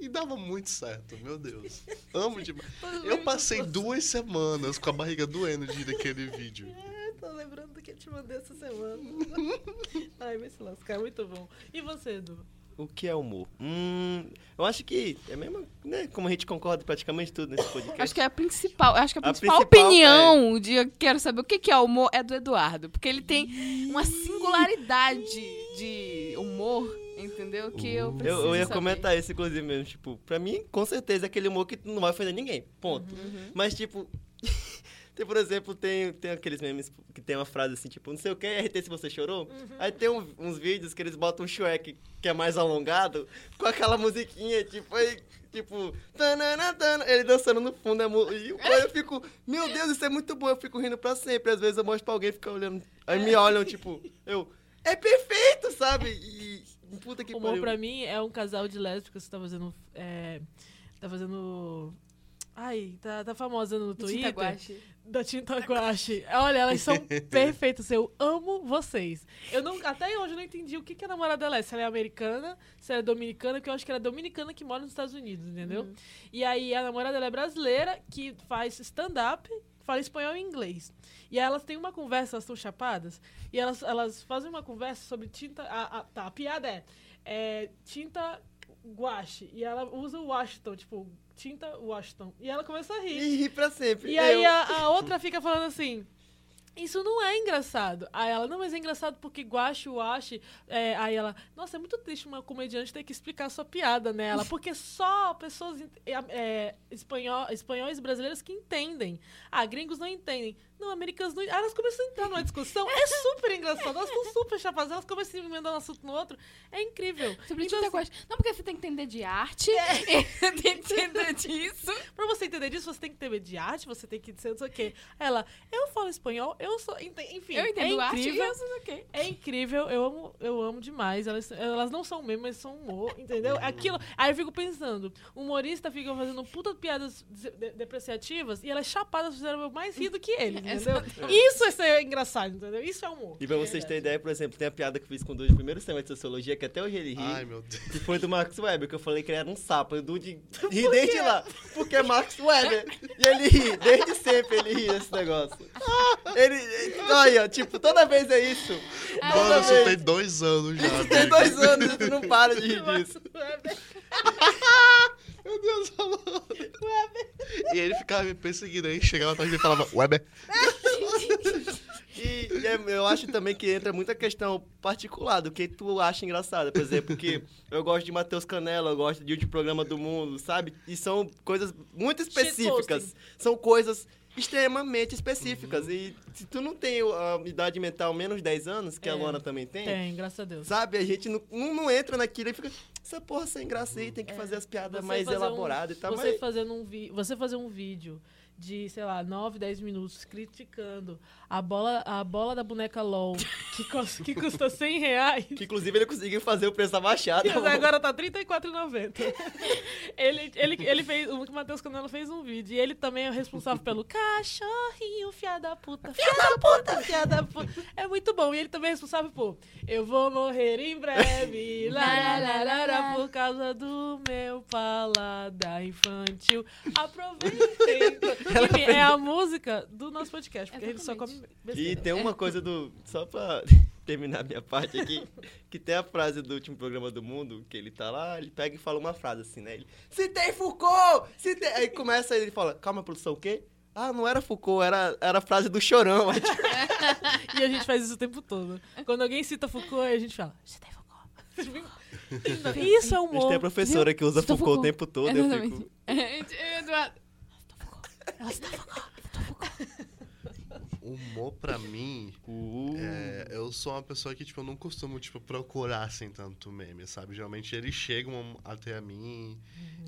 E dava muito certo, meu Deus. Amo demais. Eu passei duas semanas com a barriga doendo de ir daquele vídeo. É, tô lembrando do que eu te mandei essa semana. Ai, vai se lascar, muito bom. E você, Edu? O que é humor? Hum, eu acho que é mesmo, né? Como a gente concorda praticamente tudo nesse podcast. Acho que é a principal, acho que a A principal, principal, opinião de eu quero saber o que que é humor é do Eduardo, porque ele tem uma singularidade de humor, entendeu? Que eu preciso Eu, eu ia saber. comentar isso, inclusive, mesmo. Tipo, pra mim, com certeza, é aquele humor que não vai ofender ninguém. Ponto. Uhum. Mas, tipo. tem, por exemplo, tem, tem aqueles memes que tem uma frase assim, tipo, não sei o que, RT se você chorou. Aí tem um- uns vídeos que eles botam um Shrek que é mais alongado, com aquela musiquinha, tipo, aí, tipo, tanana, tana, ele dançando no fundo. É e eu fico, meu Deus, isso é muito bom, eu fico rindo pra sempre. Às vezes eu mostro pra alguém e fica olhando. Aí me olham, tipo, eu. É perfeito, sabe? E. Puta que Humor pariu. pra mim é um casal de lésbicas que tá fazendo. É, tá fazendo. Ai, tá, tá famosa no Tinta Twitter. guache. Da Tinta Guache. Olha, elas são perfeitas. Eu amo vocês. Eu não, até hoje eu não entendi o que, que a namorada dela é. Se ela é americana, se ela é dominicana, porque eu acho que ela é dominicana que mora nos Estados Unidos, entendeu? E aí a namorada dela é brasileira, que faz stand-up, fala espanhol e inglês. E aí elas têm uma conversa, elas estão chapadas, e elas, elas fazem uma conversa sobre tinta. A, a- tá, a piada é, é tinta guache. E ela usa o Washington, tipo, tinta Washington. E ela começa a rir. E ri pra sempre. E aí a, a outra fica falando assim. Isso não é engraçado. Aí ela, não, mas é engraçado porque guache, washi. É, aí ela, nossa, é muito triste uma comediante ter que explicar sua piada nela. Porque só pessoas é, é, espanhol, espanhóis brasileiros que entendem. Ah, gringos não entendem. Não, americanos não. Aí elas começam a entrar numa discussão. É super engraçado. Elas estão super chapadas. Elas começam a emendar um assunto no outro. É incrível. Sobre Então, assim, guache. Não, porque você tem que entender de arte, tem que entender disso. Pra você entender disso, você tem que ter de arte, você tem que ser não sei o quê. Ela, eu falo espanhol, eu sou. Enfim, Eu entendo é arte e incrível. eu o quê. É incrível, eu amo, eu amo demais. Elas, elas não são meme, mas são humor, entendeu? Aquilo. Aí eu fico pensando, o humorista fica fazendo puta piadas de- de- depreciativas e elas chapadas fizeram eu mais rir do que eles, entendeu? Isso é ser engraçado, entendeu? Isso é humor. E pra vocês terem ideia, por exemplo, tem a piada que eu fiz com o Dude no primeiro semestre de sociologia, que até hoje ele ri. Ai, meu Deus. Que foi do Max Weber, que eu falei que ele era um sapo. E o Dude ri desde lá. Porque é Max Weber. E ele ri, desde sempre ele ri desse negócio. Ele. ele- Olha, tipo, toda vez é isso. Mano, Toda isso vez. tem dois anos já. Isso tem dois anos e tu não para de rir disso. Meu Deus, amor. E ele ficava me perseguindo aí, chegava atrás dele e falava, Weber. E, e é- eu acho também que entra muita questão particular do que tu acha engraçado. Por exemplo, que eu gosto de Matheus Canela, eu gosto de um de programa do mundo, sabe? E são coisas muito específicas. São coisas extremamente específicas. E se tu não tem a idade mental menos de 10 anos, que a É. Luana também tem, Tem, graças a Deus. sabe? A gente não, não, entra naquilo e fica. Essa porra sem graça aí, tem que fazer as piadas mais fazer um- elaboradas e tal. Você, mas- fazendo um vi você fazer um vídeo de, sei lá, 9, 10 minutos criticando a bola, a bola da boneca LOL, que, que custa 100 reais. Que inclusive ele conseguiu fazer o preço abaixado. Mas agora tá R$ 34,90. ele, ele, ele fez. O Matheus Canelo fez um vídeo. E ele também é o responsável pelo cachorrinho, fia da puta. Fia da puta, fia da puta. É muito bom. E ele também é responsável por Eu vou morrer em breve. lá, lá, lá, lá, por causa do meu paladar infantil. Aproveitem. Enfim, é a música do nosso podcast. Porque a gente só come E tem uma coisa do. Só pra terminar minha parte aqui, que tem a frase do último programa do mundo, que ele tá lá, ele pega e fala uma frase assim, né? Ele, se tem Foucault! Se tem... Aí começa ele fala, calma, produção, o quê? Ah, não era Foucault, era, era a frase do chorão. Tipo, E a gente faz isso o tempo todo. Quando alguém cita Foucault, a gente fala, tem Foucault. Isso é a humor. gente tem a professora que usa Cita Foucault, o Foucault. tempo todo, eu Exatamente. fico. Eduardo. Humor pra mim, Uh, é, eu sou uma pessoa que, tipo, eu não costumo, tipo, procurar, assim, tanto meme, sabe? Geralmente eles chegam até a mim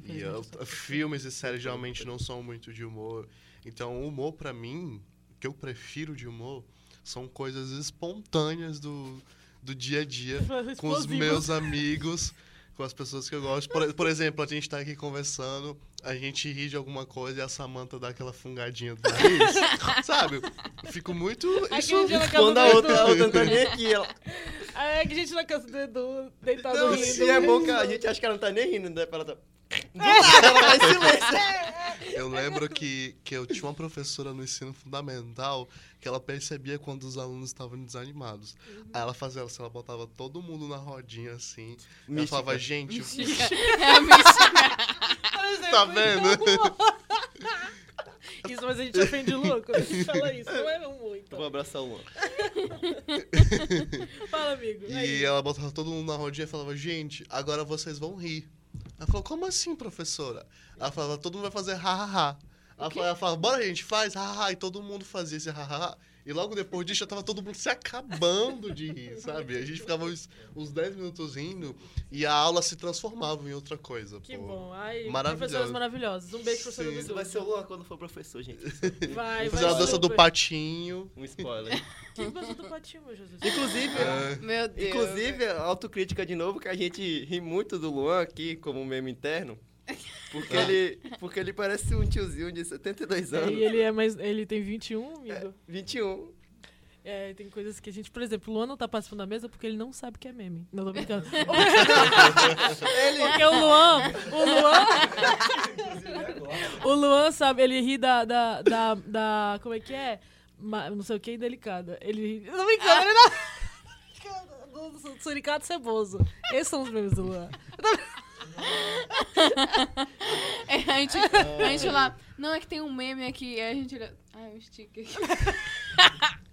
e eu- filmes e séries geralmente não são muito de humor. Então, o humor pra mim, o que eu prefiro de humor, são coisas espontâneas do, do dia a dia com os meus amigos, com as pessoas que eu gosto. Por, por exemplo, a gente tá aqui conversando, a gente ri de alguma coisa e a Samanta dá aquela fungadinha do nariz, sabe? Fico muito... Isso, quando do a outra, a outra não tá nem aqui, ela. É que a gente na casa do Edu, deitado Não, rindo. se é bom que a gente acha que ela não tá nem rindo, né? Ela tá. Do nada, ela tá em silêncio. eu lembro que, que eu tinha uma professora no ensino fundamental que ela percebia quando os alunos estavam desanimados. Aí ela fazia, assim, ela botava todo mundo na rodinha, assim. Ela Mística. falava, gente, É a mística. Tá vendo? Isso, mas a gente ofende o louco. A gente fala isso. Não é muito. Vou abraçar o Luan. Fala, amigo. Aí. E ela botava todo mundo na rodinha e falava, gente, agora vocês vão rir. Ela falou, como assim, professora? Ela falava, todo mundo vai fazer ha, ha, ha. Ela falava, ela falava, bora, gente, faz ha, ha, ha. E todo mundo fazia esse ha, ha, ha. E logo depois disso já tava todo mundo se acabando de rir, sabe? A gente ficava uns, uns 10 minutos rindo e a aula se transformava em outra coisa. Que pô. bom. Ai, Maravilhoso. professoras maravilhosas. Um beijo, Isso Edu. vai ser o Luan quando for professor, gente. Vai, vai. fazer a dança do patinho. Um spoiler. Que dança do patinho, meu Jesus? Inclusive, É, Meu Deus. inclusive, autocrítica de novo, que a gente ri muito do Luan aqui, como meme interno. Porque ele, porque ele parece um tiozinho de 72 É, anos. e ele é mais. Ele tem 21, amigo. 21. É, tem coisas que a gente, por exemplo, o Luan não tá participando da mesa porque ele não sabe o que é meme. Não, tô brincando. Porque o Luan, o Luan, o Luan sabe, ele ri da, da, da, da- como é que é? Ma- não sei o que, indelicada. Ele ri, tô brincando, ele não... Suricato ceboso. Esses são os memes do Luan. É, a, gente, a gente lá, não, é que tem um meme aqui, aí a gente olha, ah, é um sticker.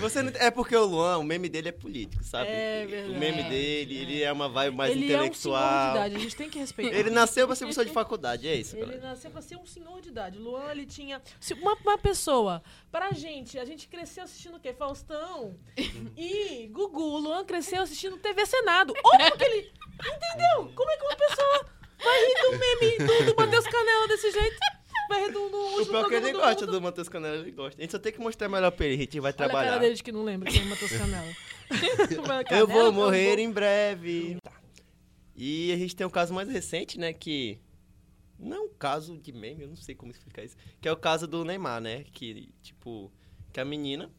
Você não- é porque o Luan, o meme dele é político, sabe? É O verdade. meme dele, ele é uma vibe mais ele é um senhor de intelectual. idade, a gente tem que respeitar. ele nasceu pra ser professor de faculdade, é isso, Ele galera. nasceu pra ser um senhor de idade. Luan, ele tinha. Uma, uma pessoa. Pra gente, a gente cresceu assistindo o quê? Faustão e Gugu. O Luan cresceu assistindo TV Senado. Como que ele. Entendeu? Como é que uma pessoa vai rir do meme do, do Matheus Canela desse jeito? O pior é que ele gosta do Matheus Canela, ele gosta. A gente só tem que mostrar melhor pra ele, a gente vai Olha a cara trabalhar. dele de que não lembra quem é Matheus Canela. Eu vou morrer em breve. Tá. E a gente tem um caso mais recente, né, que... Não é um caso de meme, eu não sei como explicar isso. Que é o caso do Neymar, né? Que, tipo, que a menina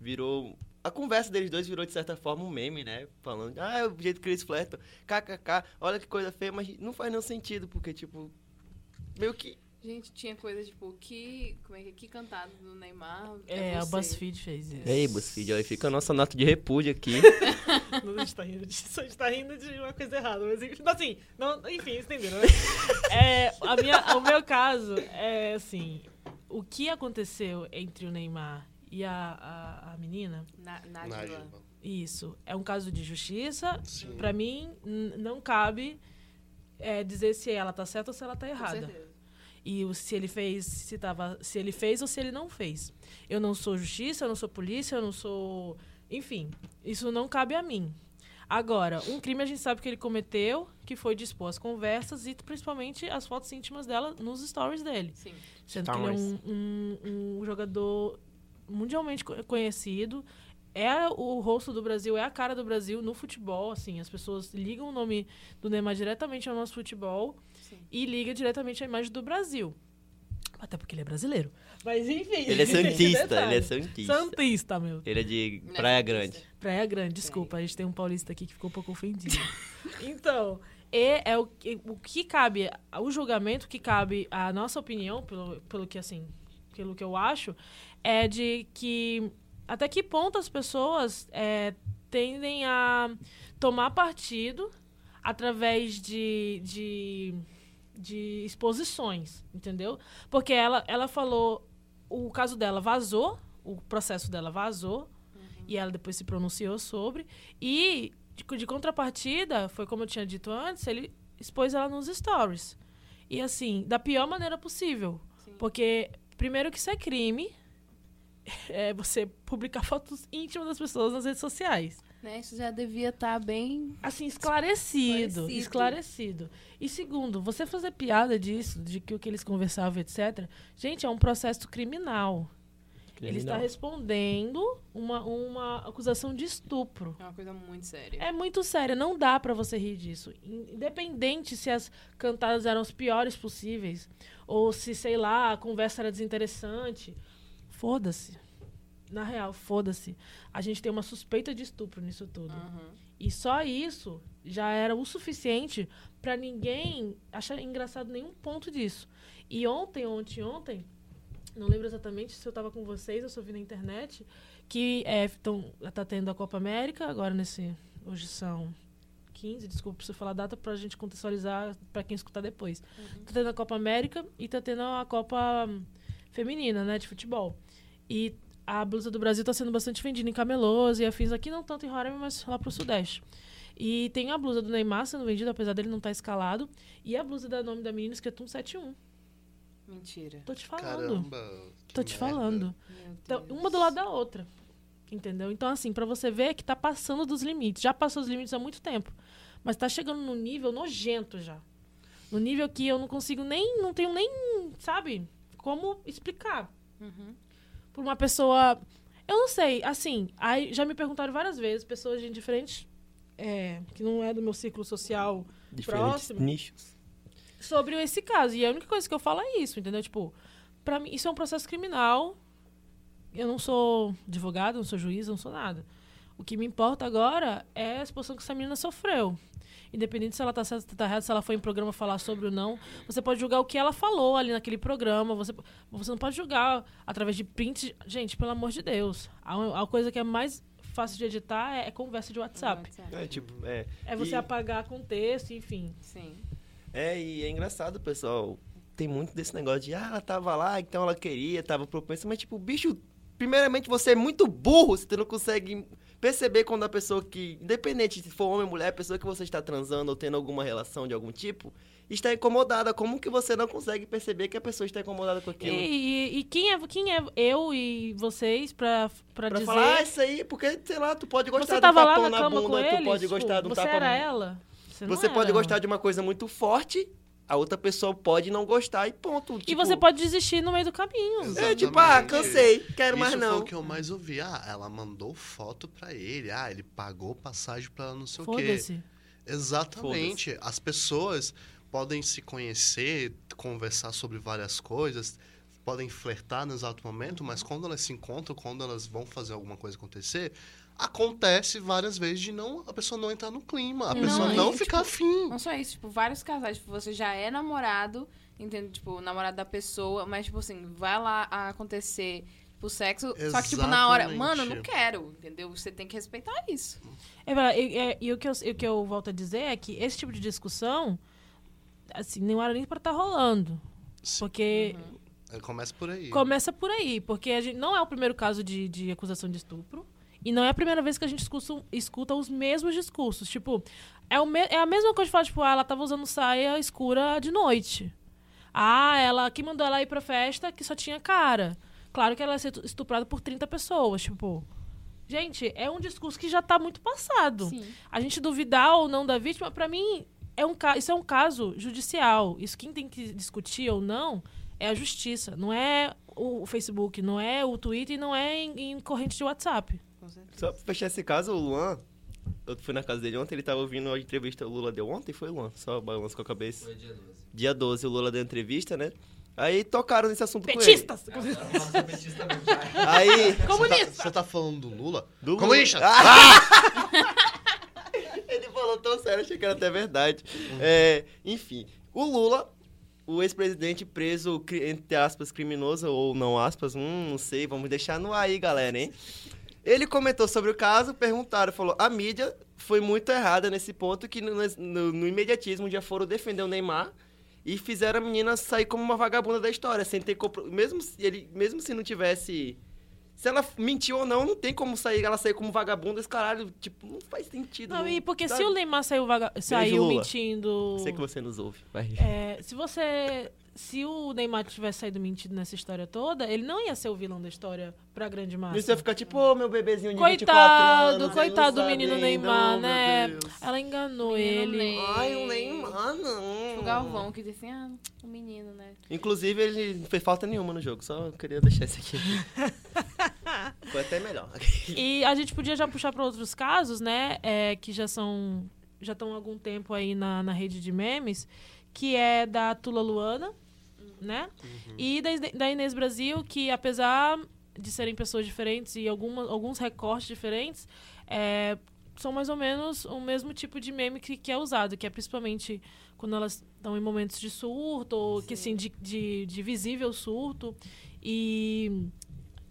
virou... A conversa deles dois virou, de certa forma, um meme, né? Falando, ah, é o jeito que eles flertam, kkk, olha que coisa feia, mas não faz nenhum sentido, porque, tipo, meio que... Gente, tinha coisa tipo, que. Como é que é? Que cantado do Neymar? É, o você. BuzzFeed fez isso. Ei, BuzzFeed, aí fica a nossa nota de repúdio aqui. Não, a gente tá rindo disso, a gente tá rindo de uma coisa errada. Mas enfim, assim, não, enfim, vocês entenderam, né? É, a minha, o meu caso é assim: o que aconteceu entre o Neymar e a, a, a menina, Na, Nájila. Isso, é um caso de justiça. Sim. Pra mim, não cabe é, dizer se ela tá certa ou se ela tá Com errada. E o- se ele fez, se, tava, se ele fez ou se ele não fez. Eu não sou justiça, eu não sou polícia, eu não sou. Enfim, isso não cabe a mim. Agora, um crime a gente sabe que ele cometeu, que foi dispor as conversas e principalmente as fotos íntimas dela nos stories dele. Sim. Sendo que ele é um, um- um jogador mundialmente co- conhecido. É o rosto do Brasil, é a cara do Brasil no futebol, assim. As pessoas ligam o nome do Neymar diretamente ao nosso futebol Sim. e liga diretamente à imagem do Brasil. Até porque ele é brasileiro. Mas enfim. Ele é santista, ele é santista. Santista, meu. Ele é de Não é Praia. Grande. Praia Grande, desculpa, a gente tem um paulista aqui que ficou um pouco ofendido. então, e é o, que- o que cabe, o julgamento que cabe, a nossa opinião, pelo, pelo que assim, pelo que eu acho, é de que até que ponto as pessoas é, tendem a tomar partido através de, de, de exposições, entendeu? Porque ela, ela falou, o caso dela vazou, o processo dela vazou, e ela depois se pronunciou sobre. E, de, de contrapartida, foi como eu tinha dito antes, ele expôs ela nos stories. E assim, da pior maneira possível. Porque, primeiro que isso é crime, é você publicar fotos íntimas das pessoas nas redes sociais. Né? Isso já devia estar bem. Assim, esclarecido, Esclarecido. esclarecido. E segundo, você fazer piada disso, de que o que eles conversavam, etc. Gente, é um processo criminal. Ele está Criminal. respondendo uma, uma acusação de estupro. É uma coisa muito séria. É muito sério, não dá pra você rir disso. Independente se as cantadas eram as piores possíveis, ou se, sei lá, a conversa era desinteressante. Foda-se. Na real, foda-se. A gente tem uma suspeita de estupro nisso tudo. Uhum. E só isso já era o suficiente pra ninguém achar engraçado nenhum ponto disso. E ontem, ontem, ontem, não lembro exatamente se eu tava com vocês, eu só vi na internet, que é, tão, tá tendo a Copa América, agora nesse. Hoje são 15, desculpa, preciso falar a data pra gente contextualizar pra quem escutar depois. Tá tendo a Copa América e tá tendo a Copa Feminina, né, de futebol. E a blusa do Brasil tá sendo bastante vendida em camelôs e afins aqui, não tanto em Roraima, mas lá pro Sudeste. E tem a blusa do Neymar sendo vendida, apesar dele não estar escalado. E a blusa da nome da menina escrito 171. Mentira. Tô te falando. Caramba. Tô te merda. falando. Então, uma do lado da outra. Entendeu? Então, assim, pra você ver que tá passando dos limites. Já passou os limites há muito tempo. Mas tá chegando num nível nojento já. No nível que eu não consigo nem. Não tenho nem. Sabe? Como explicar. Uhum. Por uma pessoa. Eu não sei, assim. Aí já me perguntaram várias vezes, pessoas de diferentes. é, que não é do meu círculo social Diferentes Próximo. nichos. sobre esse caso. E a única coisa que eu falo é isso, entendeu? Tipo, pra mim, isso é um processo criminal. Eu não sou advogado, não sou juiz, não sou nada. O que me importa agora é a exposição que essa menina sofreu. Independente se ela tá certa, se tá errada, se ela foi em programa falar sobre ou não, você pode julgar o que ela falou ali naquele programa. Você, você não pode julgar através de print. Gente, pelo amor de Deus. A, a coisa que é mais fácil de editar é, é conversa de WhatsApp. É, tipo, é. É você E- apagar contexto, enfim. Sim. É, e é engraçado, pessoal. Tem muito desse negócio de, ah, ela tava lá, então ela queria, tava propensa, mas tipo, bicho, primeiramente você é muito burro se tu não consegue perceber quando a pessoa que, independente se for homem ou mulher, a pessoa que você está transando ou tendo alguma relação de algum tipo, está incomodada. Como que você não consegue perceber que a pessoa está incomodada com E, aquilo? e- e quem, é, quem é eu e vocês pra, pra, Pra dizer... falar, ah, isso aí, porque, sei lá, tu pode gostar você um tava lá tapão na na cama bunda, tu eles? pode tipo, gostar de um Você tapa era ela? Você, Você pode gostar de uma coisa muito forte, a outra pessoa pode não gostar e ponto. E Tipo, você pode desistir no meio do caminho. É tipo, ah, Exatamente. cansei, quero mais Isso foi não. o que eu mais ouvi. Ah, ela mandou foto pra ele. Ah, ele pagou passagem pra não sei o quê. Exatamente. As pessoas podem se conhecer, conversar sobre várias coisas, podem flertar no exato momento, mas quando elas se encontram, quando elas vão fazer alguma coisa acontecer, acontece várias vezes de não a pessoa não entrar no clima, a Não, pessoa e, não tipo, ficar afim. Não só isso, tipo, vários casais, tipo, você já é namorado, entende? Tipo, namorado da pessoa, mas, tipo assim, vai lá acontecer o sexo, só que, tipo, na hora, Exatamente. mano, eu não quero, entendeu? Você tem que respeitar isso. É verdade, e, e- e o, que eu, e o que eu volto a dizer é que esse tipo de discussão, assim, não era nem pra estar rolando. Sim. Porque É, Começa por aí. começa por aí. Porque a gente não é o primeiro caso de, de acusação de estupro. E não é a primeira vez que a gente escuta, escuta os mesmos discursos. Tipo, é, o me, é a mesma coisa de falar, tipo, ah, ela tava usando saia escura de noite. Ah, ela que mandou ela ir pra festa que só tinha cara. Claro que ela ia ser estuprada por 30 pessoas, tipo. Gente, é um discurso que já tá muito passado. Sim. A gente duvidar ou não da vítima, pra mim, é um, isso é um caso judicial. Isso quem tem que discutir ou não é a justiça. Não é o Facebook, não é o Twitter e não é em, em corrente de WhatsApp. Só pra fechar esse caso, o Luan, eu fui na casa dele ontem, ele tava ouvindo a entrevista que o Lula deu ontem, foi Luan? Só balanço com a cabeça. Foi dia 12. Dia 12, o Lula deu entrevista, né? Aí tocaram nesse assunto Petistas! Com ele. Aí... Você tá, você tá falando do Lula? Do Comunista! Lula. Ah! Ele falou tão sério, achei que era até verdade. É, enfim, o Lula, o ex-presidente preso, entre aspas, criminoso ou não aspas, hum, não sei, vamos deixar no ar aí, galera, hein? Ele comentou sobre o caso, perguntaram, falou, a mídia foi muito errada nesse ponto que no, no- no imediatismo já foram defender o Neymar e fizeram a menina sair como uma vagabunda da história, sem ter compro... mesmo se ele, mesmo se não tivesse se ela mentiu ou não, não tem como sair, ela sair como vagabunda, esse caralho, tipo, não faz sentido. Não, e porque se o Neymar saiu, vaga... saiu mentindo. Sei que você nos ouve, vai. É, se você. Se o Neymar tivesse saído mentindo nessa história toda, ele não ia ser o vilão da história pra grande massa. E você vai ficar tipo, ô, meu bebezinho de 24 Coitado, anos. coitado do menino ainda, Neymar, oh, né? Ela enganou Menino ele. Ney. Ai, o Neymar, não. O Galvão que disse assim, ah, o menino, né? Inclusive, ele não fez falta nenhuma no jogo, só queria deixar isso aqui. Foi até melhor. E a gente podia já puxar para outros casos, né? é, que já são. Já estão há algum tempo aí na, na rede de memes, que é da Tula Luana, né? E da, da Inês Brasil, que apesar de serem pessoas diferentes e alguma, alguns recortes diferentes, é, são mais ou menos o mesmo tipo de meme que, que é usado, que é principalmente quando elas estão em momentos de surto, ou que assim, de, de, de visível surto. E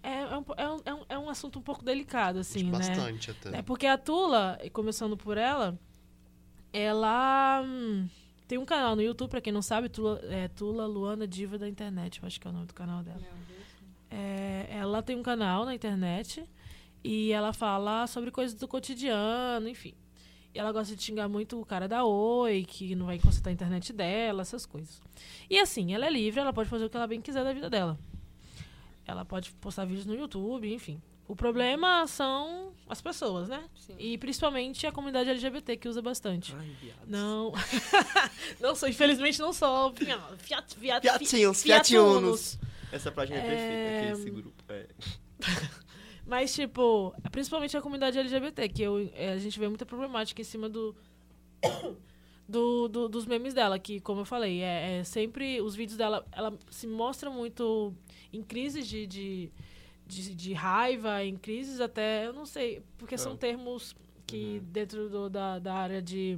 é, é, um, é, um, é um- é assunto um pouco delicado, assim, né? Bastante até. É porque a Tula, e começando por ela, ela hum, tem um canal no YouTube, pra quem não sabe, Tula, é Tula Luana Diva da Internet, eu acho que é o nome do canal dela. É, ela tem um canal na internet e ela fala sobre coisas do cotidiano, enfim. E ela gosta de xingar muito o cara da Oi, que não vai consertar a internet dela, essas coisas. E assim, ela é livre, ela pode fazer o que ela bem quiser da vida dela. Ela pode postar vídeos no YouTube, enfim. O problema são as pessoas, né? Sim. E principalmente a comunidade LGBT que usa bastante. Ai, viado. Não. não sou, infelizmente não sou. Fiat, fiat, fiat, Fiatinhos, fiatunos. Essa página é perfeita, aqui, esse grupo. É. Mas, tipo, principalmente a comunidade LGBT, que eu, é, a gente vê muita problemática em cima do, do, do- dos memes dela, que, como eu falei, é, é sempre os vídeos dela, ela se mostra muito em crises de, de, de, de raiva, em crises até, eu não sei, porque são Ah. termos que dentro do- da, da área de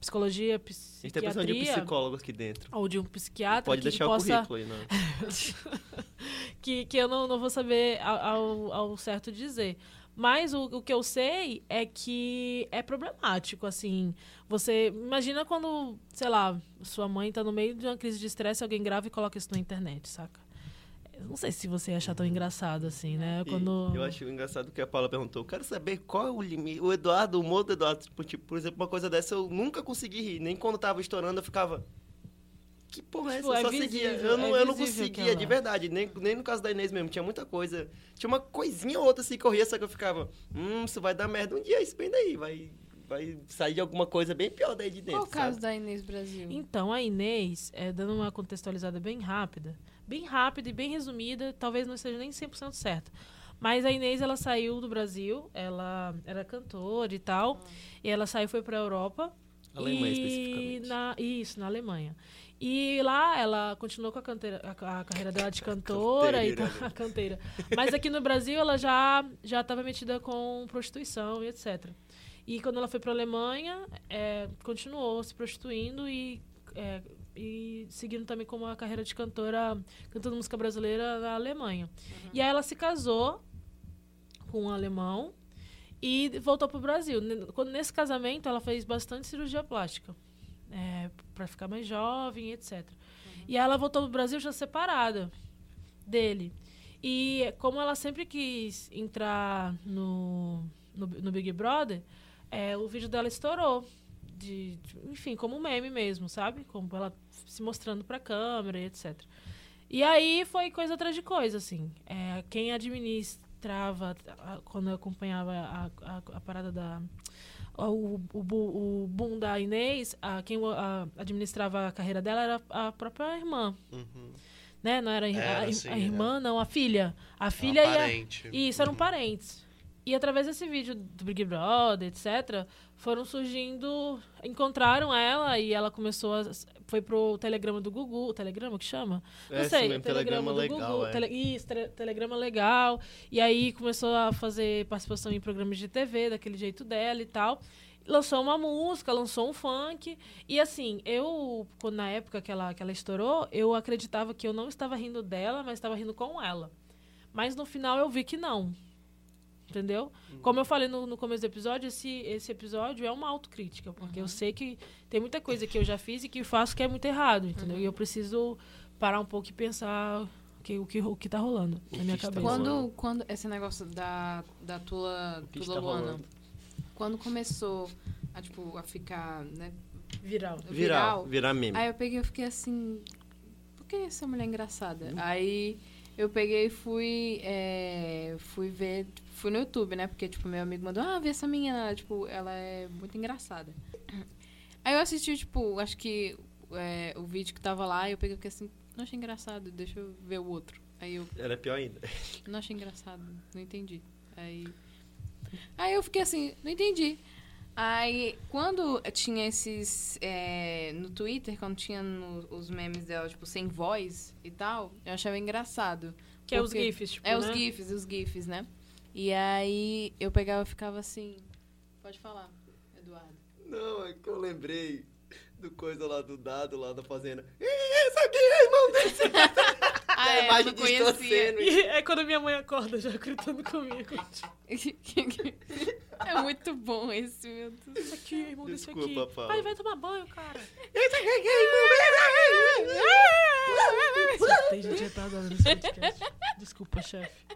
psicologia, A gente tem a pressão de um psiquiatria, psicólogo aqui dentro. ou de um psiquiatra Pode que deixar possa o currículo aí, né? que, que eu não, não vou saber ao, ao, certo dizer. Mas o, o que eu sei é que é problemático, assim. Você imagina quando, sei lá, sua mãe tá no meio de uma crise de estresse, alguém grava e coloca isso na internet, saca? Eu não sei se você ia achar tão engraçado assim, né? E Quando... Eu acho engraçado que a Paula perguntou. Eu quero saber qual é o limite. O Eduardo, o humor do Eduardo, tipo, tipo, por exemplo, uma coisa dessa eu nunca consegui rir. Nem quando tava estourando eu ficava. Que porra é essa? Tipo, Eu é só visível, seguia. Eu não, é eu não conseguia, aquela- de verdade. Nem, nem no caso da Inês mesmo. Tinha muita coisa. Tinha uma coisinha ou outra assim que eu ria, só que eu ficava. Hum, isso vai dar merda um dia, isso bem daí. Vai, vai sair de alguma coisa bem pior daí de dentro. Qual o caso sabe? da Inês Brasil? Então, a Inês, é, dando uma contextualizada bem rápida, bem rápida e bem resumida, talvez não esteja nem 100% certa. Mas a Inês, ela saiu do Brasil, ela era cantora e tal, e ela saiu e foi pra Europa. Alemanha, e especificamente. Na, isso, na Alemanha. E lá ela continuou com a, canteira, a, a carreira dela de cantora e tal, a canteira. Mas aqui no Brasil ela já já estava metida com prostituição e etc. E quando ela foi para a Alemanha, é, continuou se prostituindo e, é, e seguindo também como a carreira de cantora, cantando música brasileira na Alemanha. E aí ela se casou com um alemão e voltou pro Brasil. N- Quando, nesse casamento, ela fez bastante cirurgia plástica. É, para ficar mais jovem, etc. E aí ela voltou pro Brasil já separada dele. E como ela sempre quis entrar no, no, no Big Brother, é, o vídeo dela estourou. De, de- enfim, como um meme mesmo, sabe? Como ela se mostrando pra câmera e etc. E aí foi coisa atrás de coisa, assim. É, quem administra administrava, a- quando eu acompanhava a, a, a parada da. O, o, o boom da Inês, a, quem a- administrava a carreira dela era a própria irmã. Uhum. Né? Não era, a- Era, a, sim, a irmã, não, a filha. A filha e a, isso, eram Uhum. parentes. E através desse vídeo do Big Brother, etc., foram surgindo. Encontraram ela e ela começou a. Foi pro telegrama do Gugu. O telegrama que chama? Não É, sei. mesmo, telegrama do legal, Gugu. é. tele- isso, tele- telegrama legal. E aí começou a fazer participação em programas de TV, daquele jeito dela e tal. Lançou uma música, lançou um funk. E assim, eu, na época que ela, que ela estourou, eu acreditava que eu não estava rindo dela, mas estava rindo com ela. Mas no final eu vi que não. Entendeu? Como eu falei no, no começo do episódio, esse, esse episódio é uma autocrítica, porque eu sei que tem muita coisa que eu já fiz e que faço que é muito errado, entendeu? E eu preciso parar um pouco e pensar que, o, que, o que tá rolando na minha está cabeça. Quando, quando esse negócio da, da Tula, O que Tula está Luana, rolando? quando começou a, tipo, a ficar, né, Viral. Virar, viral, virar meme. aí eu peguei e fiquei assim, por que essa mulher é engraçada? Uhum. Aí eu peguei e fui, é, fui ver, fui no YouTube, né, porque, tipo, meu amigo mandou, ah, vê essa menina, tipo, ela é muito engraçada. Aí eu assisti, tipo, acho que é, o vídeo que tava lá, eu peguei e fiquei assim, não achei engraçado, deixa eu ver o outro. Aí eu Era pior ainda. não achei engraçado, não entendi. Aí, aí eu fiquei assim, não entendi. Aí, quando tinha esses. é, no Twitter, quando tinha no- os memes dela, tipo, sem voz e tal, eu achava engraçado. Que é os GIFs, tipo, É, os né? GIFs, os GIFs, né? E aí eu pegava e ficava assim. Pode falar, Eduardo. Não, é que eu lembrei do coisa lá do dado lá da fazenda. Ih, esse aqui é irmão desse. Ah, a é, imagem conhecia. distorcendo. E é quando minha mãe acorda já gritando comigo. é muito bom esse, meu Deus. Esse aqui, irmão desse aqui. Desculpa, Paula. Vai, vai tomar banho, cara. Aqui é irmão. Tem gente nesse podcast. Desculpa, chefe.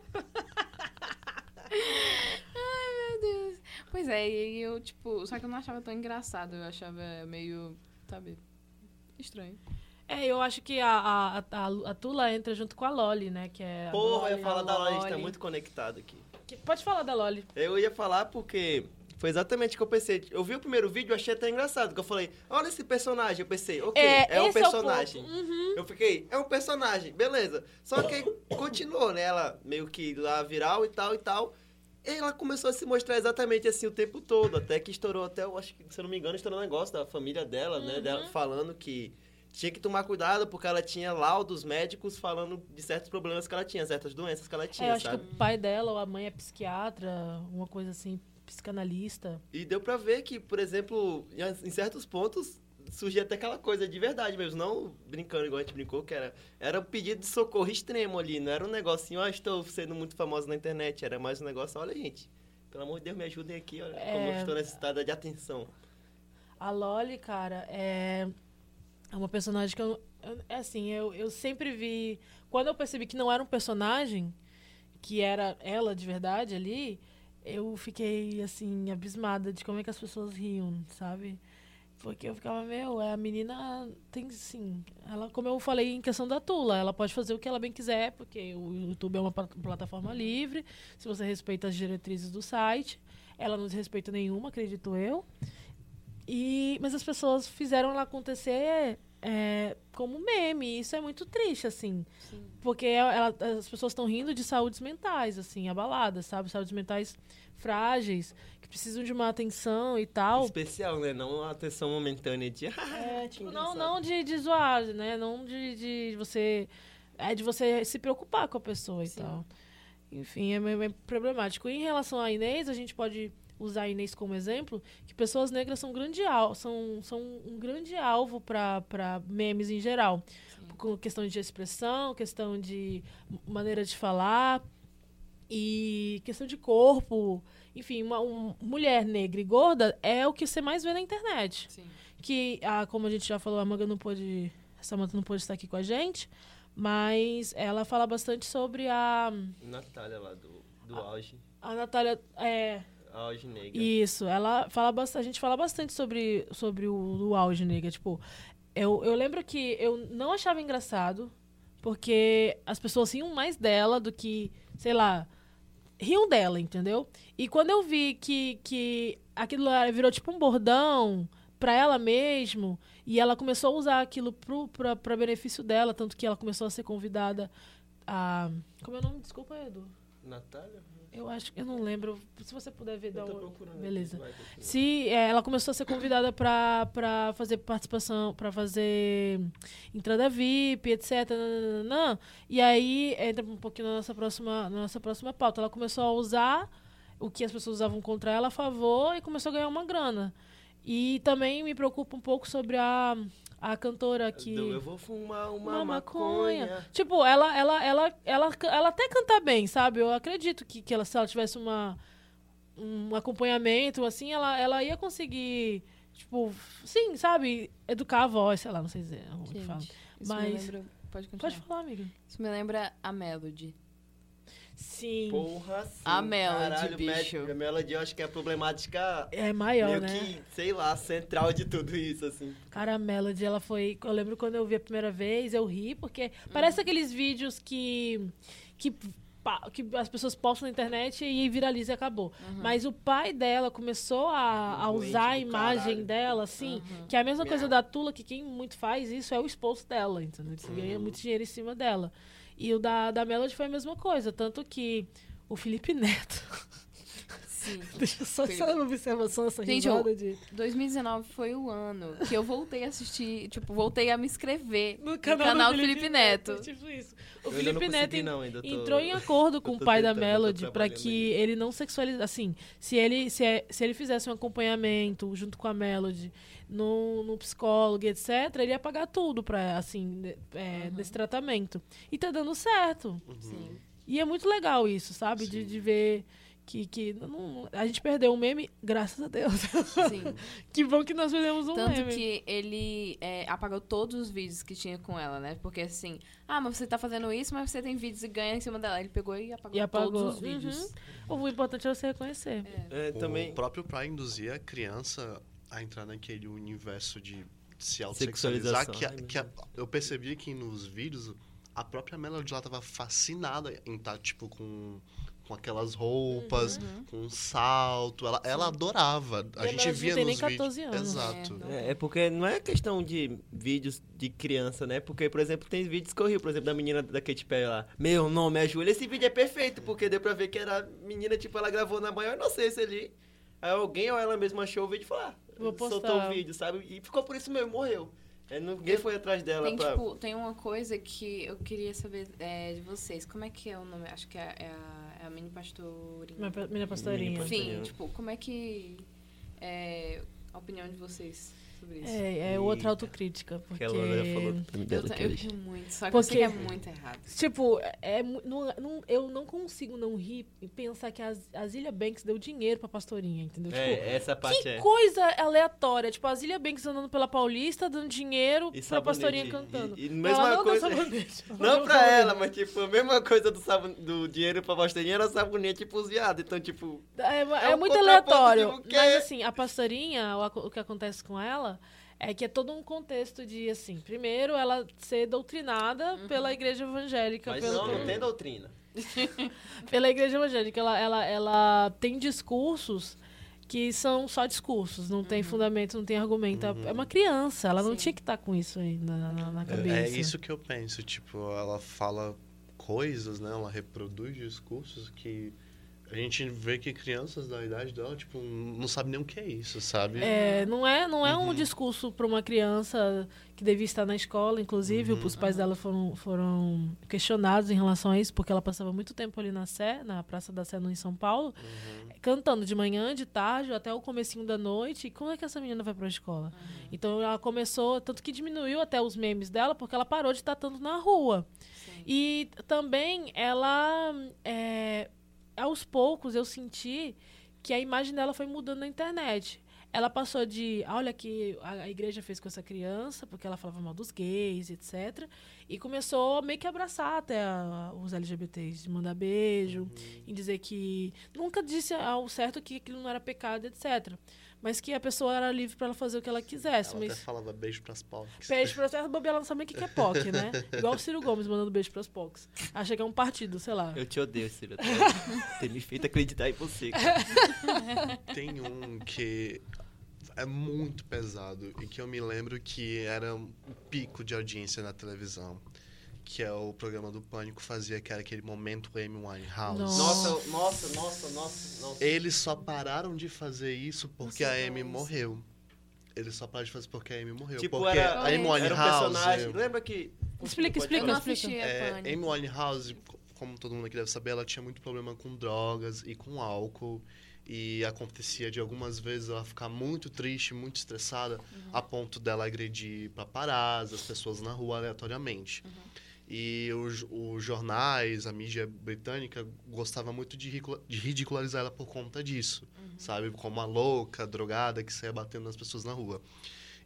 Ai, meu Deus. Pois é, e eu, tipo, só que eu não achava tão engraçado, eu achava meio, sabe, estranho. É, eu acho que a, a, a, a Tula entra junto com a Loli, né? Que é a Porra, eu ia Loli, falar da Loli, a gente tá Loli. muito conectado aqui. Que- Pode falar da Loli. Eu ia falar porque foi exatamente o que eu pensei. Eu vi o primeiro vídeo e achei até engraçado. Que eu falei, olha esse personagem. Eu pensei, ok, é, um esse o personagem. ponto. Uhum. eu fiquei, é um personagem, beleza. Só que continuou, né? Ela meio que lá viral e tal e tal. E ela começou a se mostrar exatamente assim o tempo todo. Até que estourou até, eu acho que, se eu não me engano, estourou um negócio da família dela, né? Dela Uhum. falando que tinha que tomar cuidado porque ela tinha laudos médicos falando de certos problemas que ela tinha, certas doenças que ela É, tinha, eu acho sabe? que o pai dela ou a mãe é psiquiatra, uma coisa assim, psicanalista. E deu pra ver que, por exemplo, em certos pontos surgia até aquela coisa de verdade mesmo, não brincando igual a gente brincou, que era, era um pedido de socorro extremo ali, não era um negocinho, ó, estou sendo muito famosa na internet, era mais um negócio, olha gente, pelo amor de Deus, me ajudem aqui, olha como eu É. estou necessitada de atenção. A Loli, cara, é, é uma personagem que eu. É assim, eu, eu sempre vi. Quando eu percebi que não era um personagem, que era ela de verdade ali, eu fiquei, assim, abismada de como é que as pessoas riam, sabe? Porque eu ficava, meu, a menina tem sim. Ela, como eu falei em questão da Tula, ela pode fazer o que ela bem quiser, porque o YouTube é uma pla- plataforma livre, se você respeita as diretrizes do site. Ela não desrespeita nenhuma, acredito eu. E, mas as pessoas fizeram ela acontecer é, como meme. Isso é muito triste, assim. Porque ela- as pessoas estão rindo de saúdes mentais, assim, abaladas, sabe? Saúdes mentais frágeis, que precisam de uma atenção e tal. Especial, né? Não uma atenção momentânea de... É, tipo, não, não de, de zoar, né? Não de, de você. É de você se preocupar com a pessoa e tal. Enfim, é meio problemático. Em relação à Inês, a gente pode usar a Inês como exemplo, que pessoas negras são, grande al são, são um grande alvo para memes em geral. Com questão de expressão, questão de maneira de falar e questão de corpo. Enfim, uma um- mulher negra e gorda é o que você mais vê na internet Sim. que, ah, como a gente já falou, a Manga não pôde. A Samantha não pôde estar aqui com a gente, mas ela fala bastante sobre a. Natália lá, do, do auge, A Natália. É, auge negra. isso, ela fala bastante. A gente fala bastante sobre, sobre o, o auge nega. Tipo, eu, eu lembro que eu não achava engraçado, porque as pessoas riam mais dela do que, sei lá, riam dela, entendeu? E quando eu vi que, que aquilo virou tipo um bordão pra ela mesmo, e ela começou a usar aquilo pra benefício dela, tanto que ela começou a ser convidada a. Como é o nome? Desculpa, Edu. Natália? Eu acho que eu não lembro. Se você puder ver, dá procurando. Beleza. Vai. Se é, ela começou a ser convidada para fazer participação, para fazer entrada VIP, etc. nananana. E aí entra um pouquinho na nossa próxima, na nossa próxima pauta. Ela começou a usar o que as pessoas usavam contra ela a favor e começou a ganhar uma grana. E também me preocupa um pouco sobre a, a cantora que Do Eu vou fumar uma, uma maconha. maconha. Tipo, ela, ela, ela, ela, ela até canta bem, sabe? Eu acredito que, que ela, se ela tivesse uma, um acompanhamento, assim, ela, ela ia conseguir, tipo, sim, sabe? Educar a voz, sei lá, não sei dizer. como que fala. Mas- me lembra... Pode continuar. Pode falar, amiga. Isso me lembra a Melody. Sim. Porra, sim. A Melody, Caralho, bicho. A Melody eu acho que é a problemática É maior, meio né? que, sei lá, central de tudo isso, assim. Cara, a Melody, ela foi. Eu lembro quando eu vi a primeira vez, eu ri, porque parece aqueles vídeos que. que que as pessoas postam na internet e viraliza e acabou. Mas o pai dela começou a, a usar a imagem caralho. dela, assim, que é a mesma coisa da Tula, que quem muito faz isso é o esposo dela, entendeu? Você ganha muito dinheiro em cima dela. E o da, da Melody foi a mesma coisa, tanto que o Felipe Neto. Sim. Deixa eu só Felipe. essa observação, essa Gente, risada de. 2019 foi o ano que eu voltei a assistir, tipo, voltei a me inscrever no No canal, canal, do Felipe, Neto. Tipo isso. O Eu Felipe não Neto não, ainda tô- entrou em acordo com o pai da tentando, tô Melody para que ele não sexualize. Assim, se ele, se, é- se ele fizesse um acompanhamento junto com a Melody no, no psicólogo, etc., ele ia pagar tudo pra, assim, de- é, desse tratamento. E tá dando certo. Sim. E é muito legal isso, sabe? De, de ver que, que não- a gente perdeu um meme, graças a Deus. Sim. que bom que nós perdemos um Tanto meme. que ele é, apagou todos os vídeos que tinha com ela, né? Porque assim, ah, mas você tá fazendo isso, mas você tem vídeos e ganha em cima dela. Ele pegou e apagou, E apagou. todos os vídeos. Uhum. O importante é você reconhecer. É, também. O próprio pra induzir a criança a entrar naquele universo de se Sexualização, autossexualizar, que, a- que a- eu percebi que nos vídeos a própria Melody lá tava fascinada em estar, tipo, com, com aquelas roupas, com um salto. Ela, ela adorava. A E gente via não tem nem nos vídeos. 14 anos. Exato. É. É, é porque não é questão de vídeos de criança, né? Porque, por exemplo, tem vídeos que eu rio, por exemplo, da menina da Katy Perry lá. Meu nome é Júlia. Esse vídeo é perfeito, porque deu pra ver que era a menina, tipo, ela gravou na maior inocência ali. Aí alguém ou ela mesma achou o vídeo e falou, ah, Vou soltou postar. o vídeo, sabe? E ficou por isso mesmo, morreu. É, ninguém foi atrás dela Tem, pra... tipo, tem uma coisa que eu queria saber é, de vocês. Como é que é o nome? Acho que é, é a, é a mini pastorinha. Minha pastorinha. Mini Sim, tipo, como é que é a opinião de vocês sobre isso? É, é outra autocrítica. Porque, Que a Luana já falou Eu, ta- que eu rio muito, só que Porque- eu sei que é muito errado. tipo, é, mu- não, não- eu não consigo não rir e pensar que a, a Zilia Banks deu dinheiro pra pastorinha, entendeu? Tipo, É, essa parte que é... coisa aleatória. Tipo, a Zilia Banks andando pela Paulista, dando dinheiro E pra sabonete. pastorinha E- cantando. e ela mesma não coisa-. Não pra sabonete. ela, mas tipo, a mesma coisa do, sabon... do dinheiro pra pastorinha era sabonete pros viados. Então, tipo, É, é É um muito aleatório. Mas assim, a pastorinha, o que acontece com ela é que é todo um contexto de, assim, primeiro ela ser doutrinada pela igreja evangélica. mas pelo não, não tem doutrina. Pela igreja evangélica. Ela, ela, ela tem discursos que são só discursos, não tem fundamento, não tem argumento. É uma criança, ela não Sim. tinha que estar com isso aí na, na, na É, cabeça. é isso que eu penso, tipo, ela fala coisas, né? Ela reproduz discursos que a gente vê que crianças da idade dela, tipo, não sabe nem o que é isso, sabe? É, não é, não é Uhum. um discurso para uma criança que devia estar na escola, inclusive, Uhum. os pais dela foram, foram questionados em relação a isso, porque ela passava muito tempo ali na Sé, na Praça da Sé, no, em São Paulo, Uhum. cantando de manhã, de tarde, até o comecinho da noite. E como é que essa menina vai para a escola? Então ela começou, tanto que diminuiu até os memes dela, porque ela parou de estar tanto na rua. Sim. E também ela, é, aos poucos, eu senti que a imagem dela foi mudando na internet. Ela passou de, "Ah, olha que a, igreja fez com essa criança, porque ela falava mal dos gays, etc. E começou meio que a abraçar até a- os LGBTs, de mandar beijo, e dizer que nunca disse ao certo que aquilo não era pecado, etc. mas que a pessoa era livre pra ela fazer o que ela quisesse. Ela mas até falava beijo pras POCs. beijo pra essa bobeira, ela não sabe o que que é POC, né? Igual o Ciro Gomes mandando beijo pras POCs. Acha que é um partido, sei lá. Eu te odeio, Ciro. Ter- me feito acreditar em você. cara. Tem um que é muito pesado e que eu me lembro que era um pico de audiência na televisão. Que é o programa do Pânico fazia, que era aquele momento Amy Winehouse. Nossa. Nossa, nossa, nossa, nossa, nossa. Eles só pararam de fazer isso porque a Amy morreu. Eles só pararam de fazer porque a Amy morreu. Tipo, porque era, a Amy era um Winehouse... personagem. Lembra que. Explica, explica, não falar. assistia É, Pânico. Amy Winehouse, co- como todo mundo aqui deve saber, ela tinha muito problema com drogas e com álcool. E acontecia de algumas vezes ela ficar muito triste, muito estressada, a ponto dela agredir paparazzi, as pessoas na rua aleatoriamente. E os, os jornais, a mídia britânica, gostava muito de, de ridicularizar ela por conta disso. Sabe? Como uma louca, drogada, que saia batendo nas pessoas na rua.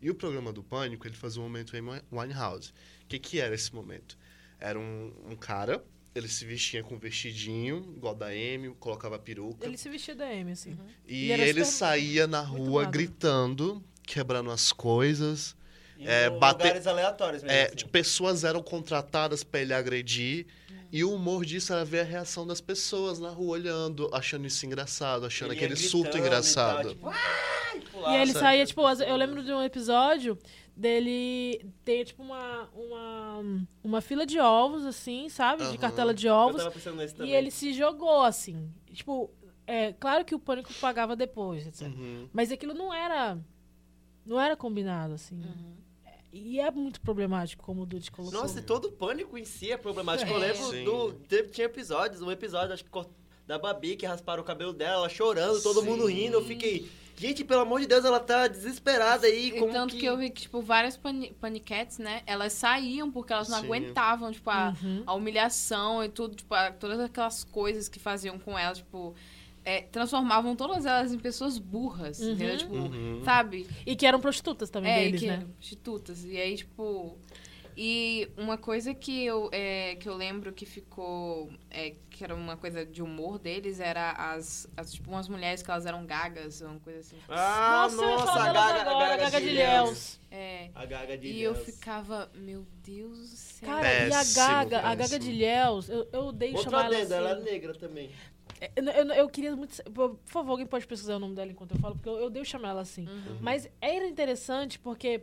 E o programa do Pânico, ele fazia o momento Amy Winehouse. O que, que era esse momento? Era um, um cara, ele se vestia com um vestidinho, igual da Amy, colocava peruca. Ele se vestia da Amy, assim. E, E era ele super- saía na rua gritando, quebrando as coisas. É, bater- lugares aleatórios mesmo. É, assim. de pessoas eram contratadas pra ele agredir. Hum. E o humor disso era ver a reação das pessoas na rua olhando, achando isso engraçado, achando Ele aquele surto e tal, engraçado. tipo, pulava, E ele sabe? saía, tipo, eu lembro de um episódio dele ter, tipo, uma, uma, uma fila de ovos, assim, sabe? De Aham. cartela de Eu ovos. tava pensando nesse E ele se jogou, assim. Tipo, é claro que o pânico pagava depois, etc. Uhum. Mas aquilo não era. Não era combinado, assim. É, E é muito problemático, como o Dude colocou. Nossa, e todo o pânico em si é problemático. É. Eu lembro Sim. do. Teve, tinha episódios, um episódio, acho que da Babi, que rasparam o cabelo dela, ela chorando, todo Sim. mundo rindo. Eu fiquei. Gente, pelo amor de Deus, ela tá desesperada aí. E Como tanto que... eu vi que, tipo, várias pani paniquetes, né? Elas saíam porque elas não Sim. aguentavam, tipo, a, Uhum. a humilhação e tudo, tipo, a- todas aquelas coisas que faziam com elas, tipo, é, transformavam todas elas em pessoas burras, Uhum. entendeu? Tipo, Uhum. sabe? E que eram prostitutas também é, deles, que né? eram prostitutas. E aí, tipo. E uma coisa que eu, é, que eu lembro que ficou. é, que era uma coisa de humor deles, era as, as. Tipo, umas mulheres que elas eram gagas, uma coisa assim. Ah, eu nossa, falar a Gaga, agora, a Gaga, Gaga de Léus. Léus. É. A Gaga de E eu Léus. ficava, meu Deus do céu. Cara, e a Péssimo, Gaga, a Gaga péssimo. de Léus, eu, eu odeio Outro chamar ela adendo, ela é assim. negra também. Eu, eu, eu queria muito. Por favor, alguém pode pesquisar o nome dela enquanto eu falo, porque eu, eu odeio chamar ela assim. Uhum. Mas era interessante porque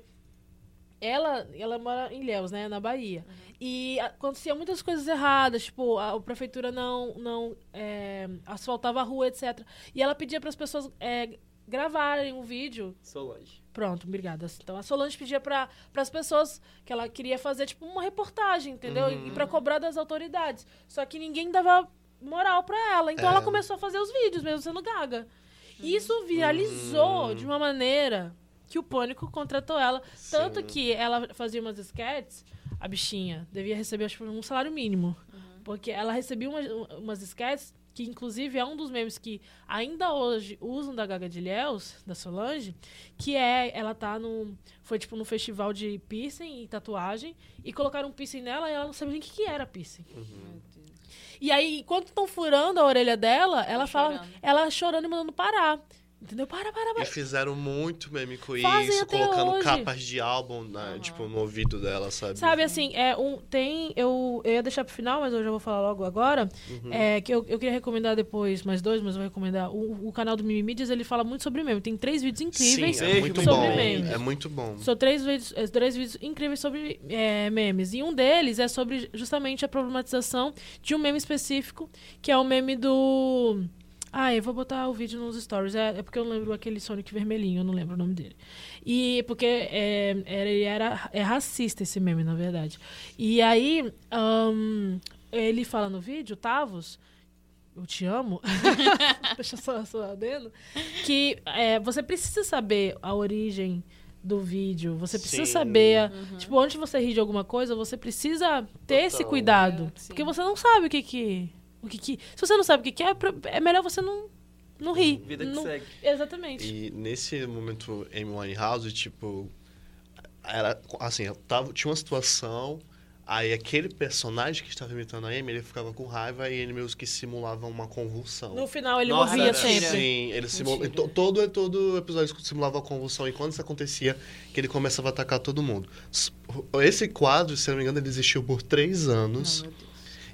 ela, ela mora em Léus, né? Na Bahia. Uhum. E acontecia muitas coisas erradas, tipo, a, a prefeitura não, não é, asfaltava a rua, etc. E ela pedia para as pessoas é, gravarem um vídeo Solange. Pronto, obrigada. Então a Solange pedia para as pessoas que ela queria fazer tipo uma reportagem, entendeu? Uhum. E para cobrar das autoridades. Só que ninguém dava moral para ela. Então ela É. começou a fazer os vídeos, mesmo sendo gaga. E isso viralizou Uhum. de uma maneira que o Pânico contratou ela. Tanto Sim. que ela fazia umas sketches, a bichinha devia receber acho que um salário mínimo. Porque ela recebia uma, umas sketches que inclusive é um dos memes que ainda hoje usam da Gaga de Léus, da Solange, que é, ela tá num, foi tipo num festival de piercing e tatuagem, e colocaram um piercing nela e ela não sabia nem o que, que era piercing. Deus. E aí, enquanto estão furando a orelha dela, ela fala, chorando. ela chorando e mandando parar. Entendeu? Para, para, E para. fizeram muito meme com Fazem isso, colocando hoje. capas de álbum, né, tipo, no ouvido dela, sabe? Sabe, assim, é um, tem. Eu, eu ia deixar pro final, mas eu já vou falar logo agora. Uhum. É, que eu, eu queria recomendar depois mais dois, mas eu vou recomendar. O, o canal do Mimimídias, ele fala muito sobre meme. Tem três vídeos incríveis Sim, é muito sobre bom. memes. É muito bom. São três vídeos, eh, três vídeos incríveis sobre é, memes. E um deles é sobre justamente a problematização de um meme específico, que é o meme do. Ah, eu vou botar o vídeo nos stories. É, é porque eu lembro aquele Sonic vermelhinho, eu não lembro o nome dele. E porque é, era, ele era é racista esse meme, na verdade. E aí, ahn, ele fala no vídeo, Tavos, eu te amo. Deixa eu só, só adendo. Que é, você precisa saber a origem do vídeo. Você precisa Sim. saber. Tipo, antes você rir de alguma coisa, você precisa ter esse Total. cuidado. É, porque você não sabe o que que. O que, que se você não sabe o que, que é, é melhor você não, não rir. Vida que não, segue. Exatamente. E nesse momento Amy Winehouse, tipo, era assim, eu tava, tinha uma situação, Aí aquele personagem que estava imitando a Amy, ele ficava com raiva e ele meio que simulava uma convulsão. No final ele Nossa, morria era- sempre. Sim, ele simula... to- todo, todo episódio simulava a convulsão. E quando isso acontecia, que ele começava a atacar todo mundo. Esse quadro, se não me engano, ele existiu por três anos.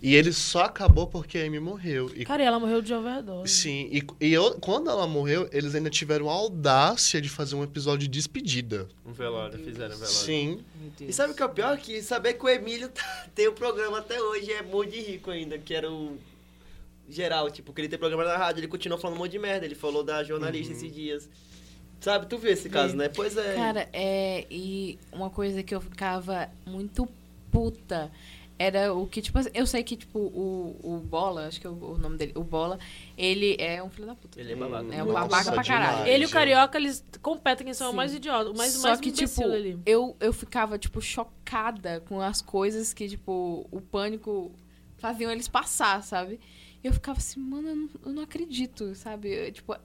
E ele só acabou porque a Amy morreu. E, Cara, e ela morreu de overdose. sim, e, e eu- quando ela morreu, eles ainda tiveram a audácia de fazer um episódio de despedida. Um velório, fizeram um velório. Sim. E sabe o que é o pior? Que saber que o Emílio tá- tem o programa até hoje é morro de rico ainda, que era o geral, tipo, que ele tem programa na rádio, ele continuou falando um monte de merda, ele falou da jornalista esses dias. Sabe, tu viu esse caso, né? Pois é. Cara, é. E uma coisa que eu ficava muito puta era o que, tipo assim, eu sei que, tipo, o, o Bola, acho que é o, o nome dele, o Bola, ele é um filho da puta. Ele é babaca. É um Nossa, babaca pra caralho. demais. Ele e o. Carioca, eles competem quem são o mais idiota, o mais, Só mais que, tipo, ali. eu, eu ficava, tipo, chocada com as coisas que, tipo, o pânico faziam eles passar, sabe? E eu ficava assim, mano, eu não, eu não acredito, sabe? Eu, tipo,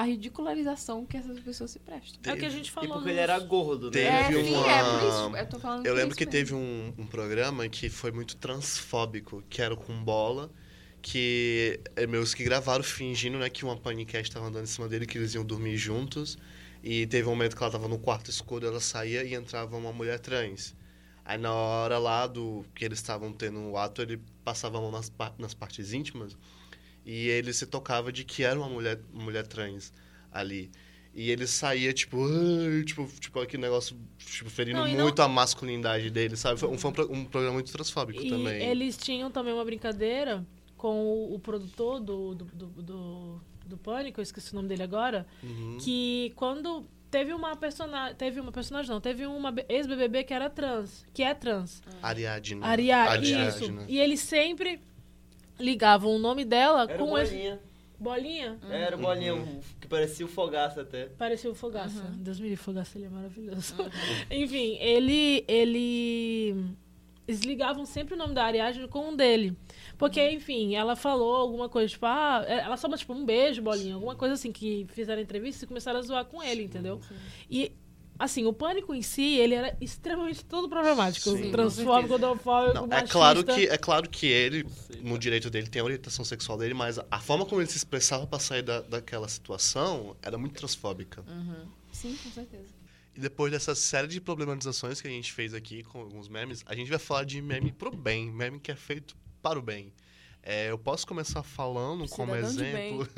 a ridicularização que essas pessoas se prestam. É o que a gente E falou. porque nos- ele era gordo, né? Teve é, uma- sim, é por isso. Eu tô falando Eu por lembro isso que mesmo. teve um, um programa que foi muito transfóbico, que era com bola, que é, meus que gravaram fingindo né, que uma paniquete estava andando em cima dele, que eles iam dormir juntos. E teve um momento que ela estava no quarto escuro, ela saía e entrava uma mulher trans. Aí na hora lá do que eles estavam tendo o ato, ele passava a mão nas, nas partes íntimas e ele se tocava de que era uma mulher, uma mulher trans ali. E ele saía, tipo, tipo, tipo aquele negócio, tipo, ferindo Não, e não- muito a masculinidade dele, sabe? Foi um, foi um, um programa muito transfóbico E também. eles tinham também uma brincadeira com o, o produtor do, do, do, do, do Pânico, eu esqueci o nome dele agora, Uhum. que quando teve uma personagem, teve uma personagem não, teve uma ex-BBB que era trans, que é trans, Ariadne. Ariadne, isso. E eles sempre ligavam o nome dela Era o com esse Bolinha. bolinha. Era o Bolinha, o- que parecia o Fogaça até. Parecia o Fogaça. Uhum. Deus me livre, Fogaça, ele é maravilhoso. Enfim, ele, ele... Eles ligavam sempre o nome da Ariadne com um dele. Porque, enfim, ela falou alguma coisa, tipo, ah, ela só, tipo, um beijo, bolinha, alguma coisa assim, que fizeram entrevista e começaram a zoar com ele, entendeu? E, assim, o pânico em si, ele era extremamente todo problemático. Sim. Transfóbico, godofóbico, Não, é claro que é claro que ele, no direito dele, tem a orientação sexual dele, mas a forma como ele se expressava para sair da, daquela situação era muito transfóbica. Sim, com certeza. E depois dessa série de problematizações que a gente fez aqui com alguns memes, a gente vai falar de meme pro bem, meme que é feito para o bem. É, eu posso começar falando como Cidadão de exemplo.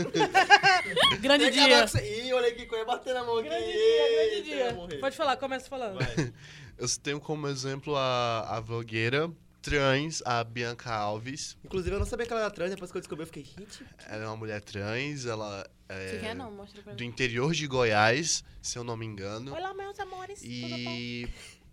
Grande Tem dia. você- Ih, olha aqui, eu ia bater na mão aqui. Grande dia, grande dia. Pode falar, começa falando. Vai. Eu tenho como exemplo a, a vlogueira trans, a Bianca Alves. Inclusive, eu não sabia que ela era trans, depois que eu descobri, eu fiquei, gente, Ela é uma mulher trans, ela é Você quer? Não, mostra pra do mim. interior de Goiás, se eu não me engano. Olá, meus amores. tudo bom? E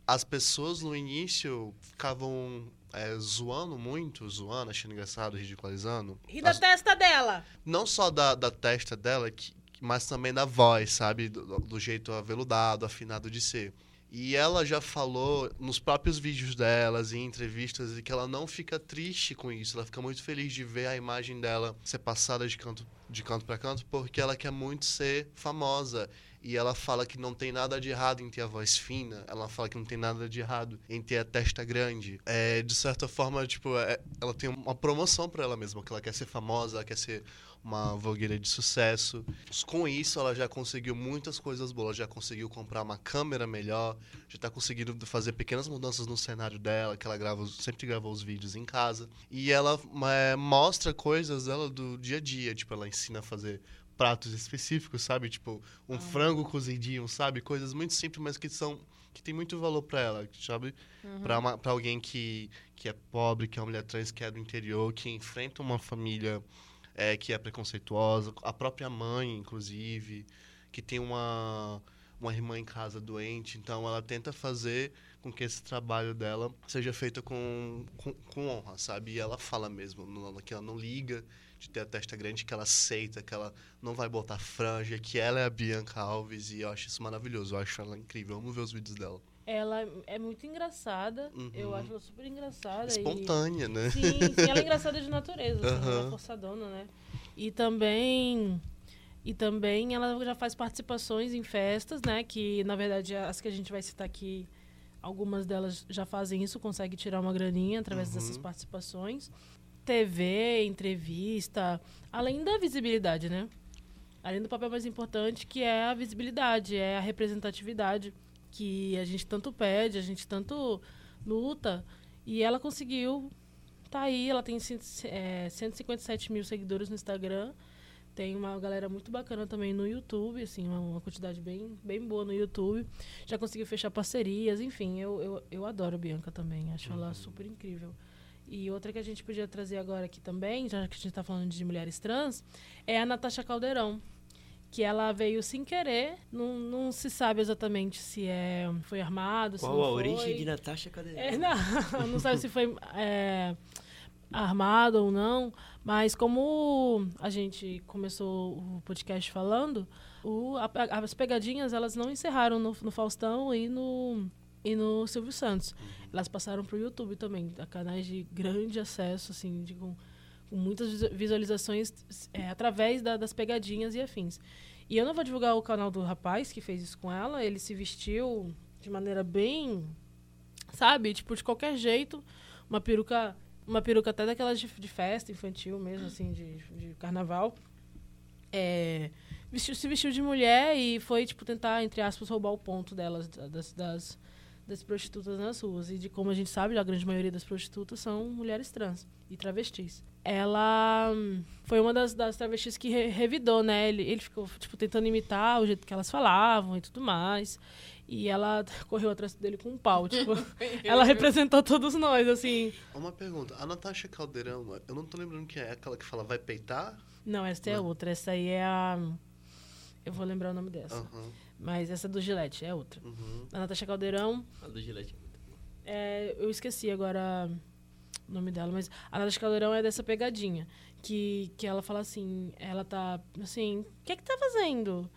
as pessoas no início ficavam é, zoando muito, zoando, achando engraçado, ridicularizando. E da As- testa dela. não só da, da testa dela, que, mas também da voz, sabe? Do, do jeito aveludado, afinado de ser. E ela já falou nos próprios vídeos delas, em entrevistas, e que ela não fica triste com isso. Ela fica muito feliz de ver a imagem dela ser passada de canto de canto para canto, porque ela quer muito ser famosa. E ela fala que não tem nada de errado em ter a voz fina. Ela fala que não tem nada de errado em ter a testa grande. É, de certa forma, tipo, é- ela tem uma promoção para ela mesma, que ela quer ser famosa, ela quer ser uma vlogueira de sucesso. Com isso, ela já conseguiu muitas coisas boas. Já conseguiu comprar uma câmera melhor, já está conseguindo fazer pequenas mudanças no cenário dela, que ela grava, sempre gravou os vídeos em casa. E ela é, mostra coisas dela do dia a dia. Tipo, ela ensina a fazer pratos específicos, sabe? Tipo, um frango cozidinho, sabe? Coisas muito simples, mas que são que tem muito valor para ela, sabe? Uma- Pra alguém que, que é pobre, que é uma mulher trans, que é do interior, que enfrenta uma família é, que é preconceituosa, a própria mãe, inclusive, que tem uma, uma irmã em casa doente. Então, ela tenta fazer com que esse trabalho dela seja feito com, com, com honra, sabe? E ela fala mesmo que ela não liga de ter a testa grande, que ela aceita, que ela não vai botar franja, que ela é a Bianca Alves. E eu acho isso maravilhoso, eu acho ela incrível. Vamos ver os vídeos dela. Ela é muito engraçada. Uhum. Eu acho ela super engraçada. e- Espontânea, né? Sim, sim, ela é engraçada de natureza, assim, ela é forçadona, né? E também. E também ela já faz participações em festas, né? Que, na verdade, as que a gente vai citar aqui Algumas delas já fazem isso, conseguem tirar uma graninha através Uhum. dessas participações. TV, entrevista, além da visibilidade, né? Além do papel mais importante, que é a visibilidade, é a representatividade, que a gente tanto pede, a gente tanto luta. E ela conseguiu, tá aí, ela tem é, 157 mil seguidores no Instagram. Tem uma galera muito bacana também no YouTube, assim, uma, uma quantidade bem, bem boa no YouTube. Já conseguiu fechar parcerias, enfim, eu, eu, eu adoro a Bianca também, acho ela super incrível. E outra que a gente podia trazer agora aqui também, já que a gente está falando de mulheres trans, é a Natasha Caldeirão. Que ela veio sem querer, não, não se sabe exatamente se é, foi armado, se Qual não a foi. origem de Natasha Cadeira? É, não, não sabe se foi é, armado ou não, mas como a gente começou o podcast falando, o- a- as pegadinhas elas não encerraram no, no Faustão e no, e no Silvio Santos. Elas passaram para o YouTube também, a canais de grande acesso, assim, de, com, com muitas visu- visualizações é, através da- das pegadinhas e afins. E eu não vou divulgar o canal do rapaz que fez isso com ela, ele se vestiu de maneira bem sabe? Tipo, de qualquer jeito, uma peruca, uma peruca até daquelas de, de festa infantil mesmo, assim, de, de carnaval. É, vestiu, se vestiu de mulher e foi, tipo, tentar, entre aspas, roubar o ponto delas, da- das, das, das prostitutas nas ruas. E de como a gente sabe, a grande maioria das prostitutas são mulheres trans e travestis. Ela hum, foi uma das, das travestis que re- revidou, né? Ele, ele ficou, tipo, tentando imitar o jeito que elas falavam e tudo mais. E ela correu atrás dele com um pau, tipo... ela representou todos nós, assim... Uma pergunta. A Natasha Caldeirão, eu não tô lembrando quem é aquela que fala vai peitar? Não, essa é Não. outra. Essa aí é a... Eu vou lembrar o nome dessa. Aham. Mas essa do Gillette é outra. Uhum. A Natasha Caldeirão, A do Gillette. é, eu esqueci agora o nome dela, mas a Natasha Caldeirão é dessa pegadinha. Que, que ela fala assim, ela tá assim, o que é que tá fazendo?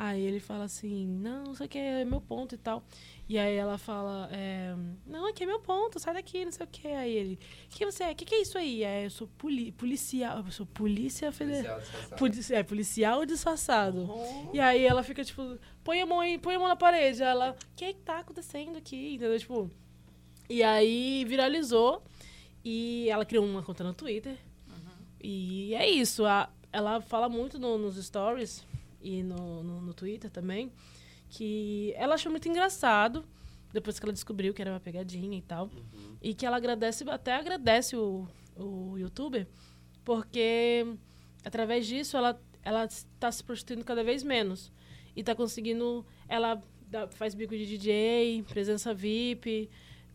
Aí ele fala assim, não, não sei o que, é meu ponto e tal. E aí ela fala, é, não, aqui é meu ponto, sai daqui, não sei o que. Aí ele, o que você é? O que, que é isso aí? Aí eu sou poli policial, eu sou polícia federal. Polici é, policial disfarçado. E aí ela fica, tipo, põe a mão aí, põe a mão na parede. Aí ela, o que que tá acontecendo aqui? Entendeu? Tipo. E aí viralizou. E ela criou uma conta no Twitter. E é isso. A, ela fala muito no- nos stories e no, no, no Twitter também. Que ela achou muito engraçado. Depois que ela descobriu que era uma pegadinha e tal. E que ela agradece, até agradece o, o youtuber, porque através disso ela ela está se prostituindo cada vez menos e está conseguindo ela dá- faz bico de DJ presença VIP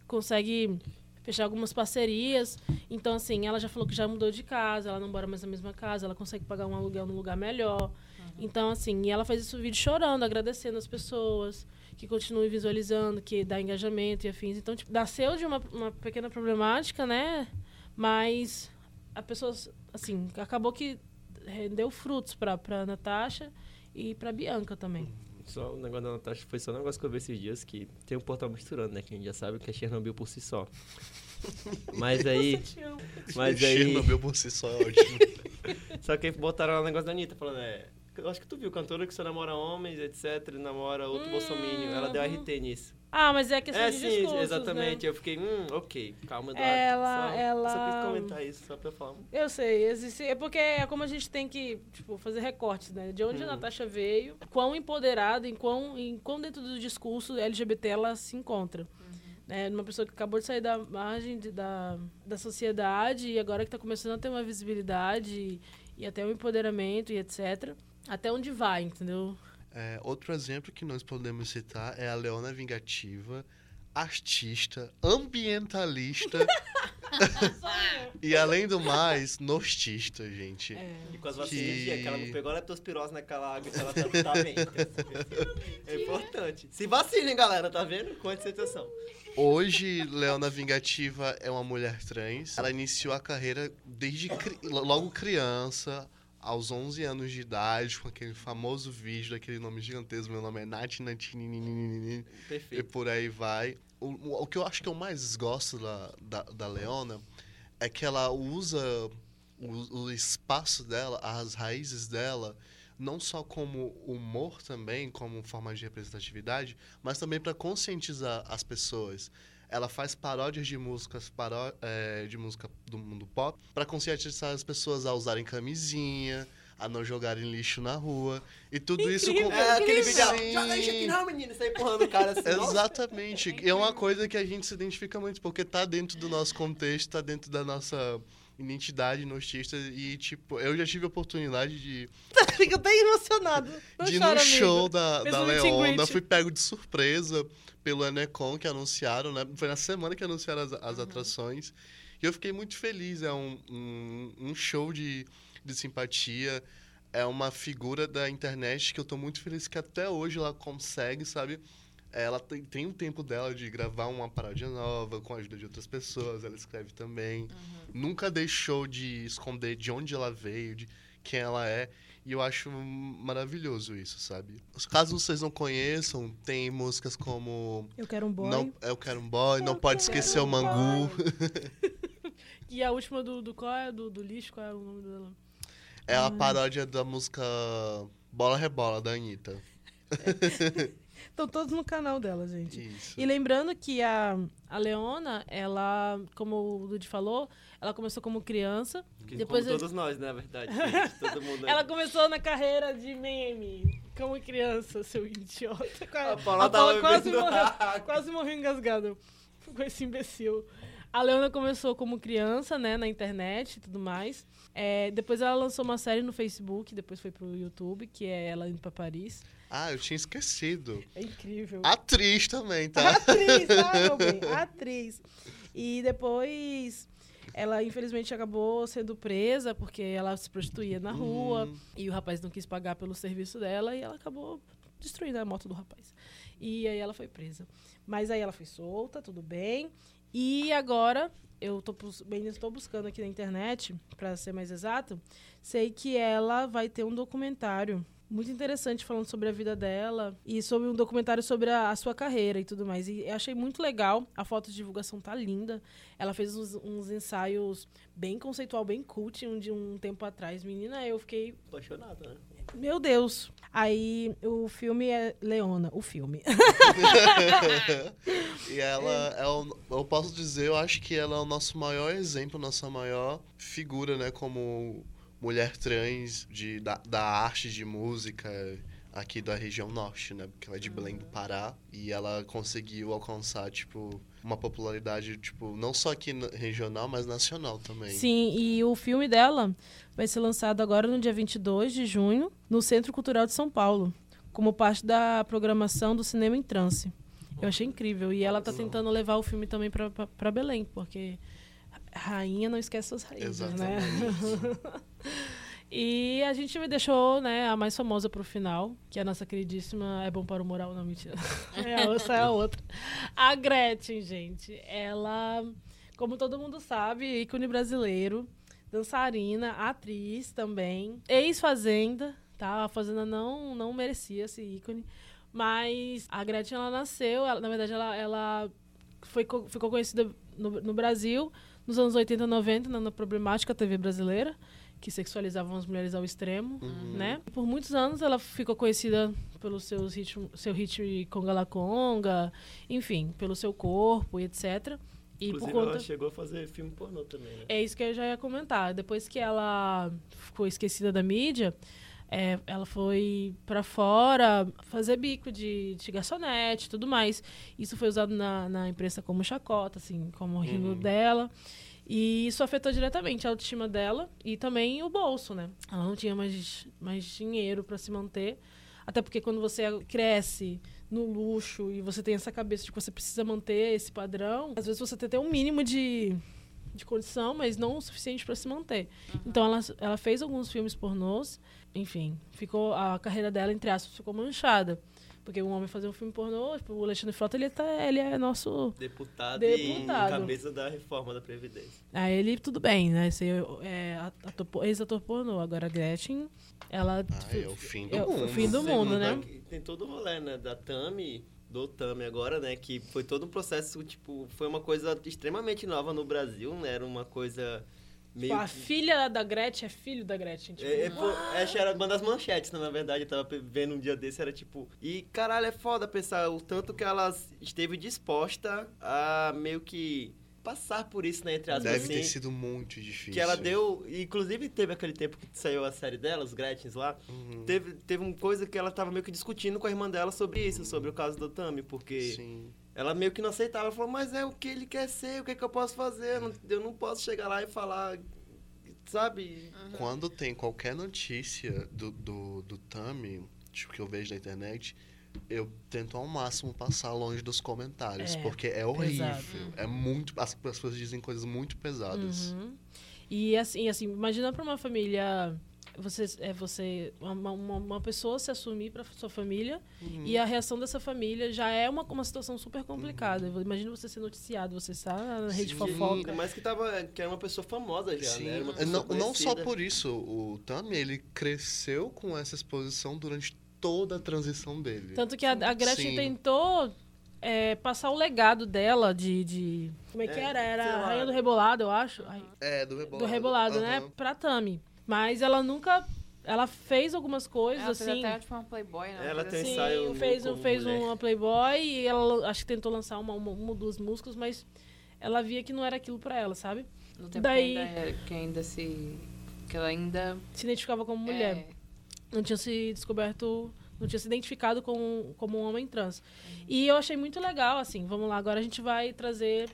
consegue fechar algumas parcerias então assim ela já falou que já mudou de casa ela não mora mais na mesma casa ela consegue pagar um aluguel num lugar melhor então assim e ela faz esse vídeo chorando agradecendo as pessoas que continuem visualizando que dá engajamento e afins então tipo nasceu de uma, uma pequena problemática né mas a pessoa, assim, acabou que rendeu frutos pra, pra Natasha e pra Bianca também. Só o negócio da Natasha foi só um negócio que eu vi esses dias que tem um portal misturando, né? Que a gente já sabe que é Chernobyl por si só. Mas aí. Mas aí. Chernobyl por si só é ótimo. Só que aí botaram lá o negócio da Anitta, falando, é. Eu acho que tu viu, cantora que só namora homens, etc, namora outro bolsominion. Ela deu RT nisso. Ah, mas é questão É, de sim, discursos, exatamente. né? Eu fiquei, hum, ok, calma, Eduardo. Ela- só, ela- Só quis comentar isso, só pra falar. hum, Eu sei, existe, é porque é como a gente tem que, tipo, fazer recortes, né? De onde a Hum. Natasha veio, quão empoderada, em quão, em quão dentro do discurso LGBT ela se encontra. Né? Uma pessoa que acabou de sair da margem de- da, da sociedade e agora que está começando a ter uma visibilidade e, e até um empoderamento e etc. Até onde vai, entendeu? É, outro exemplo que nós podemos citar é a Leona Vingativa, artista, ambientalista e, além do mais, nostista, gente. É. E com as Que- vacinas em dia, que ela não pegou a leptospirose naquela água, então ela tá, tá bem. É importante. Se vacinem, galera, tá vendo? Com situação. Hoje, Leona Vingativa é uma mulher trans. Ela iniciou a carreira desde cri- logo criança, aos 11 anos de idade, com aquele famoso vídeo daquele nome gigantesco. Meu nome é Nath Natinini. E por aí vai. O, o- o que eu acho que eu mais gosto da, da, da Leona é que ela usa o, o espaço dela, as raízes dela, não só como humor também, como forma de representatividade, mas também para conscientizar as pessoas. Ela faz paródias de músicas paró é, de música do mundo pop para conscientizar as pessoas a usarem camisinha, a não jogarem lixo na rua e tudo isso com É aquele vídeo, joga isso aqui não, menino, sai empurrando o cara assim. Exatamente. E é uma coisa que a gente se identifica muito, porque tá dentro do nosso contexto, tá dentro da nossa identidade nostista. E, tipo, eu já tive a oportunidade de, Fico até emocionado. Não de ir no amigo. show da, Mesmo da. Fui pego de surpresa pelo Enecon, que anunciaram, né? Foi na semana que anunciaram as, Uhum. as atrações. E eu fiquei muito feliz. É um, um, um show de, de simpatia. É uma figura da internet que eu tô muito feliz que até hoje ela consegue, sabe? Ela tem, tem um tempo dela de gravar uma paródia nova com a ajuda de outras pessoas. Ela escreve também. Nunca deixou de esconder de onde ela veio, de quem ela é. E eu acho maravilhoso isso, sabe? Caso vocês não conheçam, tem músicas como Eu quero um boy. não, Eu Quero um Boy, Não Eu Pode quero Esquecer o um Mangu. E a última do, do qual é? Do, do lixo, qual é o nome dela? É a paródia da música Bola Rebola, da Anitta. Estão todos no canal dela, gente. Isso. E lembrando que a, a Leona, ela, como o Lud falou, ela começou como criança. Que Depois como eu- todos nós, né, na verdade. gente. Ela começou na carreira de meme, como criança, seu idiota. A Paula A Paula quase morreu, quase morreu engasgada com esse imbecil. A Leona começou como criança, né, na internet e tudo mais. É, depois ela lançou uma série no Facebook, depois foi pro YouTube, que é ela indo pra Paris. Ah, eu tinha esquecido. É incrível. Atriz também, tá? Atriz, tá, bem? Atriz. E depois ela, infelizmente, acabou sendo presa porque ela se prostituía na rua Hum. e o rapaz não quis pagar pelo serviço dela e ela acabou destruindo a moto do rapaz. E aí ela foi presa. Mas aí ela foi solta, tudo bem. E agora, eu tô, bem, estou buscando aqui na internet, para ser mais exato, sei que ela vai ter um documentário muito interessante falando sobre a vida dela e sobre um documentário sobre a, a sua carreira e tudo mais. E achei muito legal. A foto de divulgação tá linda. Ela fez uns, uns ensaios bem conceitual, bem cult um, de um tempo atrás. Menina, eu fiquei Apaixonado, né? Meu Deus. Aí o filme é Leona, o filme. e ela é o, eu posso dizer, eu acho que ela é o nosso maior exemplo, nossa maior figura, né, como mulher trans de, da, da arte de música aqui da região norte, né, porque ela é de Belém do Pará e ela conseguiu alcançar, tipo, uma popularidade, tipo, não só aqui na- regional, mas nacional também. Sim, e o filme dela vai ser lançado agora no dia 22 de junho no Centro Cultural de São Paulo, como parte da programação do Cinema em Trance. Eu achei incrível. E ela tá tentando levar o filme também pra Belém, porque rainha não esquece suas raízes, né? E a gente me deixou, né, a mais famosa pro final, que é a nossa queridíssima É Bom para o Moral, não, mentira. É, essa é a outra. A Gretchen, gente, ela, como todo mundo sabe, ícone brasileiro, dançarina, atriz também, ex-fazenda, tá? A Fazenda não, não merecia esse ícone, mas a Gretchen, ela nasceu, ela- na verdade, ela, ela foi, co- ficou conhecida no, no Brasil nos anos 80 e 90, na, na problemática TV brasileira, que sexualizavam as mulheres ao extremo, né? Por muitos anos ela ficou conhecida pelo seus ritmo, seu hit Conga La Conga, enfim, pelo seu corpo e etc. E Inclusive, por conta... ela chegou a fazer filme pornô também, né? É isso que eu já ia comentar. Depois que ela ficou esquecida da mídia, é, ela foi pra fora fazer bico de, de garçonete e tudo mais. Isso foi usado na, na imprensa como chacota, assim, como rindo dela. E isso afetou diretamente a autoestima dela e também o bolso, né? Ela não tinha mais, mais dinheiro para se manter. Até porque quando você cresce no luxo e você tem essa cabeça de que você precisa manter esse padrão, às vezes você tem até um mínimo de, de condição, mas não o suficiente para se manter. Então ela, ela fez alguns filmes pornôs, enfim, ficou a carreira dela entre aspas ficou manchada, porque um homem fazer um filme pornô, tipo, o Alexandre Frota ele tá, ele é nosso Deputado, Deputado. e cabeça da reforma da Previdência. Aí ele, tudo bem, né? Ser é, ator po- ex-ator pornô. Agora a Gretchen, ela. Ah, é o fim do é o mundo. fim do mundo, né? Tem todo o rolê, né? Da Tami, do Tami agora, né? Que foi todo um processo, tipo, foi uma coisa extremamente nova no Brasil, né? Era uma coisa Tipo, a que- filha da Gretchen é filho da Gretchen. Tipo, É, é, pô, essa era uma das manchetes, né, na verdade, eu tava vendo um dia desse, era tipo... E, caralho, é foda pensar o tanto que ela esteve disposta a meio que passar por isso, né, entre aspas, Deve assim. ter sido muito difícil. Que ela deu... Inclusive, teve aquele tempo que saiu a série dela, os Gretchens lá, Uhum. teve, teve uma coisa que ela tava meio que discutindo com a irmã dela sobre isso, sobre o caso do Tami, porque... Sim. Ela meio que não aceitava, ela falou, mas é o que ele quer ser, o que, é que eu posso fazer? Eu não, posso chegar lá e falar, sabe? Quando tem qualquer notícia do, do, do Tami, tipo, que eu vejo na internet, eu tento ao máximo passar longe dos comentários, É, porque é horrível. pesado. É muito. As pessoas dizem coisas muito pesadas. Uhum. E assim, assim, imagina pra uma família. Você, é você uma, uma, uma pessoa se assumir pra sua família Uhum. e a reação dessa família já é uma, uma situação super complicada. Imagina você ser noticiado, você está na rede Sim. fofoca. Mais que, tava, que era uma pessoa famosa já, Sim. né? Era uma É, pessoa não, não só por isso, o Tami, ele cresceu com essa exposição durante toda a transição dele. Tanto que a, a Gretchen Sim. tentou é, passar o legado dela de. de como é que É, era? Era sei a. Rainha do Rebolado, eu acho. Ai, É, do rebolado. do Rebolado, né? Aham. Pra Tami. Mas ela nunca. Ela fez algumas coisas, Ela fez assim. até tipo uma Playboy, né? Ela tem coisa Sim, ensaio fez, um, como fez mulher. uma Playboy e ela acho que tentou lançar uma, uma, uma ou duas músicas, mas ela via que não era aquilo pra ela, sabe? assim, No tempo Daí- que, ainda, era- que ainda se... Que ela ainda... Se identificava como mulher. É, Não tinha se descoberto, não tinha se identificado como, como um homem trans. E eu achei muito legal, assim, vamos lá, agora a gente vai trazer.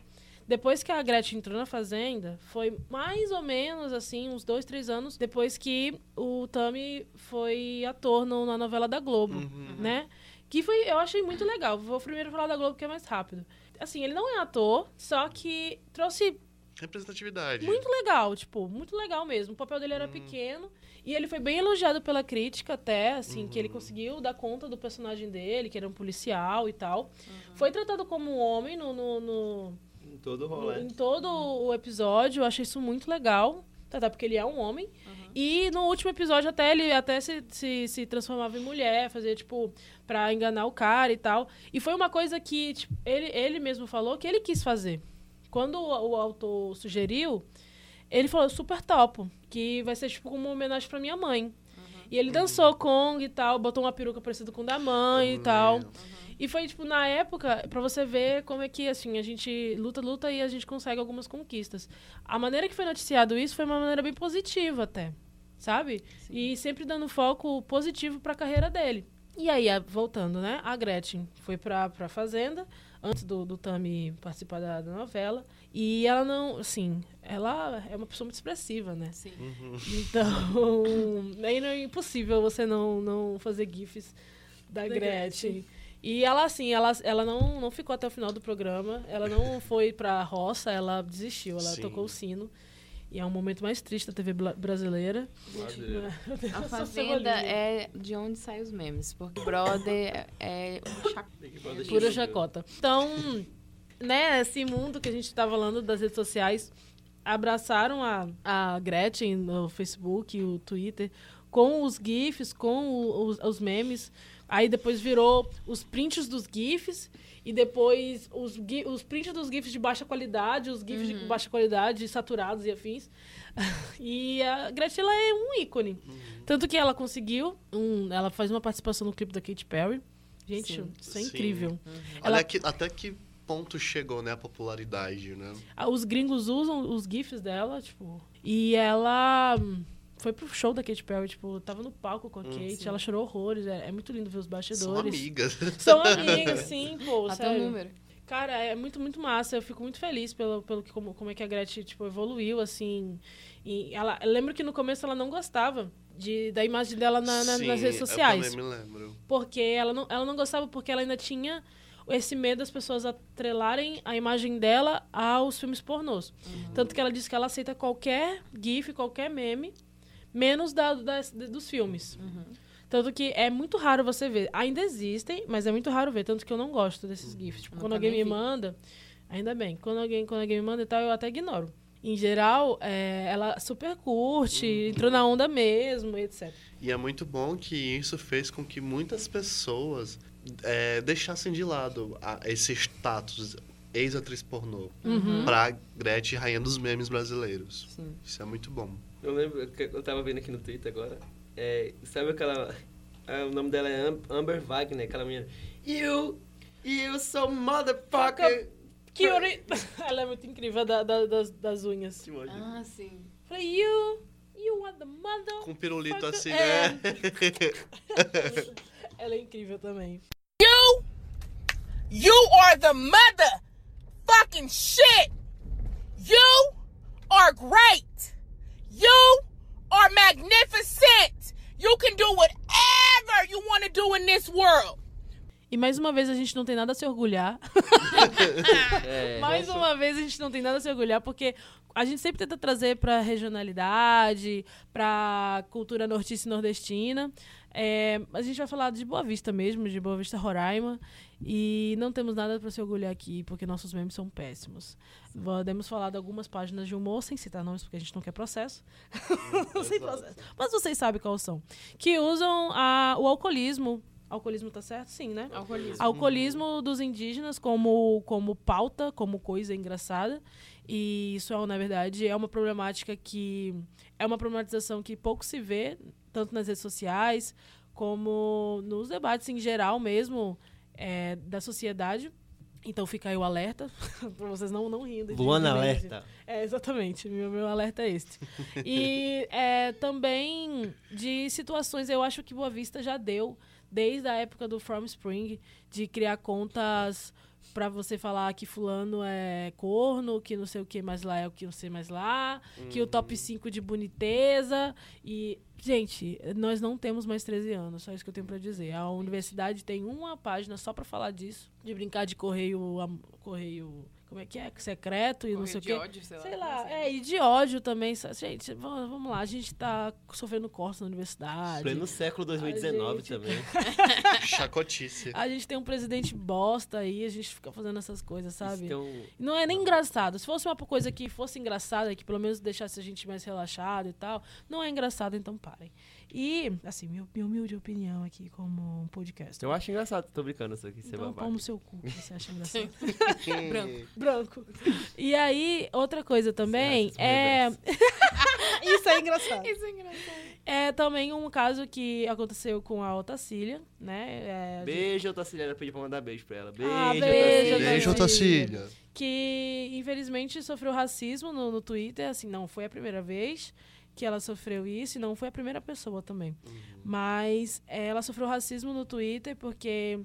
Depois que a Gretchen entrou na Fazenda, foi mais ou menos, assim, uns dois, três anos depois que o Tami foi ator no- na novela da Globo, Uhum. né? Que foi, eu achei muito legal. Vou primeiro falar da Globo, que é mais rápido. Assim, ele não é ator, só que trouxe Representatividade. muito legal, tipo, muito legal mesmo. O papel dele era pequeno e ele foi bem elogiado pela crítica até, assim, que ele conseguiu dar conta do personagem dele, que era um policial e tal. Foi tratado como um homem no, no- no- todo o rolê. em todo o episódio. Eu achei isso muito legal. Até porque ele é um homem. E no último episódio até ele até se, se, se transformava em mulher, fazia, tipo, pra enganar o cara e tal. E foi uma coisa que tipo, ele, ele mesmo falou que ele quis fazer. Quando o, o autor sugeriu, ele falou, super topo, que vai ser, tipo, como uma homenagem pra minha mãe. E ele dançou Kong e tal, botou uma peruca parecida com o da mãe e tal. E foi, tipo, na época, pra você ver como é que, assim, a gente luta, luta e a gente consegue algumas conquistas. A maneira que foi noticiado isso foi uma maneira bem positiva até, sabe? E sempre dando foco positivo pra carreira dele. E aí, a- voltando, né? A Gretchen foi pra, pra Fazenda, antes do, do Tami participar da, da novela. E ela não, assim, ela é uma pessoa muito expressiva, né? sim. Então, aí não é impossível você não, não fazer gifs da, Da Gretchen. E ela, assim, ela, ela não, não ficou até o final do programa. Ela não foi pra roça, ela desistiu. Ela Sim. tocou o sino. E é um momento mais triste da TV brasileira. A Fazenda é de onde saem os memes, porque Brother é um chac... Pura chacota. Então, né, esse mundo que a gente tá falando das redes sociais abraçaram a, a Gretchen no Facebook, o Twitter, com os GIFs, com o- os, os memes. Aí depois virou os prints dos GIFs e depois os, os prints dos GIFs de baixa qualidade, os GIFs de baixa qualidade, saturados e afins. e a Gretchen ela é um ícone. Tanto que ela conseguiu, um, ela faz uma participação no clipe da Katy Perry. Gente, Sim. isso é Sim. incrível. Olha Ela- que- até que ponto chegou, né, a popularidade, né? Ah, Os gringos usam os GIFs dela, tipo. E ela hum, foi pro show da Katy Perry, tipo, tava no palco com a Kate, ela chorou horrores. É, é muito lindo ver os São bastidores. amigas. São amigas, sim, pô. Até o sério. número. Cara, é muito, muito massa. Eu fico muito feliz pelo, pelo que, como, como é que a Gretchen, tipo, evoluiu, assim. E ela, eu lembro que no começo ela não gostava de, da imagem dela na- na- Sim, nas redes sociais. Eu também me lembro. Porque ela não, ela não gostava porque ela ainda tinha esse medo das pessoas atrelarem a imagem dela aos filmes pornôs. Tanto que ela disse que ela aceita qualquer GIF, qualquer meme, menos da, das- dos filmes. Tanto que é muito raro você ver. Ainda existem, mas é muito raro ver. Tanto que eu não gosto desses GIFs. Tipo, quando alguém me vi. manda, ainda bem. Quando alguém, quando alguém me manda e tal, eu até ignoro. Em geral, é, ela super curte, entrou na onda mesmo, etc. E é muito bom que isso fez com que muitas pessoas é, deixassem de lado a- esse status ex-atriz pornô. Uhum. Pra Gretchen, rainha dos memes brasileiros. Sim. Isso é muito bom. Eu lembro que eu tava vendo aqui no Twitter agora. É, sabe aquela. ah, o nome dela é Am- Amber Wagner, aquela menina. You! You so motherfucker! Kyuri. Ela é muito incrível da, da- das, das unhas. Que. Ah, sim. Falei, you, you are the mother. Com pirulito Fuck, assim, é. né? Ela é incrível também. You are the mother fucking shit. You are great. You are magnificent. You can do whatever you want to do in this world. E mais uma vez a gente não tem nada a se orgulhar. É, Mais uma vez a gente não tem nada a se orgulhar, porque a gente sempre tenta trazer pra regionalidade, pra cultura nortista e nordestina. É, a gente vai falar de Boa Vista mesmo, de Boa Vista, Roraima. E não temos nada pra se orgulhar aqui, porque nossos memes são péssimos. Podemos falar de algumas páginas de humor, sem citar nomes, porque a gente não quer processo. sem processo. Mas vocês sabem quais são. Que usam a- o alcoolismo. Alcoolismo tá certo? Sim, né? Alcoolismo. alcoolismo dos indígenas como, como pauta, como coisa engraçada. E isso, é, na verdade, é uma problemática que. É uma problematização que pouco se vê, tanto nas redes sociais, como nos debates em geral mesmo é, da sociedade. Então fica aí o alerta, pra vocês não, não rindo. Luana alerta. é, exatamente. Meu, meu alerta é este. E é, também de situações, eu acho que Boa Vista já deu, desde a época do From Spring, de criar contas pra você falar que fulano é corno, que não sei o que mais lá é o que não sei mais lá, que o top 5 de boniteza. E, gente, nós não temos mais 13 anos, só isso que eu tenho pra dizer. A universidade tem uma página só pra falar disso, de brincar de correio, correio, como é que é? Secreto e não sei o quê. ódio, sei lá. Sei lá, assim. é, e de ódio também. Gente, vamos, lá, a gente tá sofrendo cortes na universidade. Pleno século 2019 gente- também. Chacotice. A gente tem um presidente bosta aí, a gente fica fazendo essas coisas, sabe? Então, Não é nem engraçado. Se fosse uma coisa que fosse engraçada, que pelo menos deixasse a gente mais relaxado e tal, não é engraçado, então parem. E, assim, minha, minha humilde opinião aqui como um podcast. eu acho engraçado, tô brincando isso aqui, ser Então, babaca. pau no seu cu, que você acha engraçado. Branco. Branco. E aí, outra coisa também é. Isso é engraçado. Isso é engraçado. É também um caso que aconteceu com a Otacília, né? É, Beijo, Otacília. Pedi pra mandar beijo pra ela. Beijo, Ah, beijo, Otacília. Beijo. Otacília. que infelizmente sofreu racismo no, no Twitter. Assim, não foi a primeira vez que ela sofreu isso e não foi a primeira pessoa também. Mas é, ela sofreu racismo no Twitter porque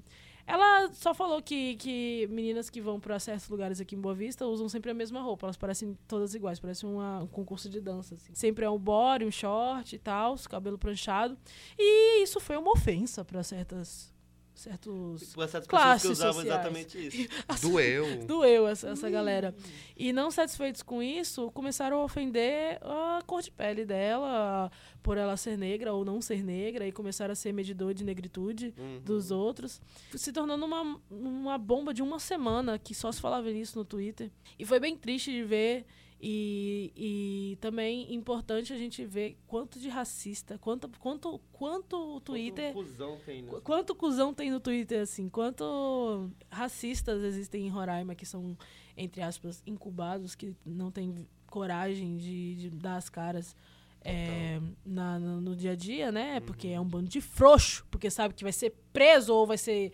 ela só falou que, que meninas que vão para certos lugares aqui em Boa Vista usam sempre a mesma roupa. Elas parecem todas iguais, parece uma- um concurso de dança. assim. Sempre é um body, um short e tal, cabelo pranchado. E isso foi uma ofensa para certas certos Por essas pessoas que Classes usavam sociais. exatamente isso. Doeu. Doeu essa, essa galera. E não satisfeitos com isso, começaram a ofender a cor de pele dela, por ela ser negra ou não ser negra, e começaram a ser medidor de negritude dos outros, se tornando uma, uma bomba de uma semana que só se falava nisso no Twitter. E foi bem triste de ver. E, e também importante a gente ver quanto de racista, quanto, quanto, quanto o Twitter. Quanto cuzão tem Qu- nisso. Quanto cuzão tem no Twitter, assim? Quanto racistas existem em Roraima que são, entre aspas, incubados, que não têm coragem de, de dar as caras é, na- no, no dia a dia, né? Porque é um bando de frouxo, porque sabe que vai ser preso ou vai ser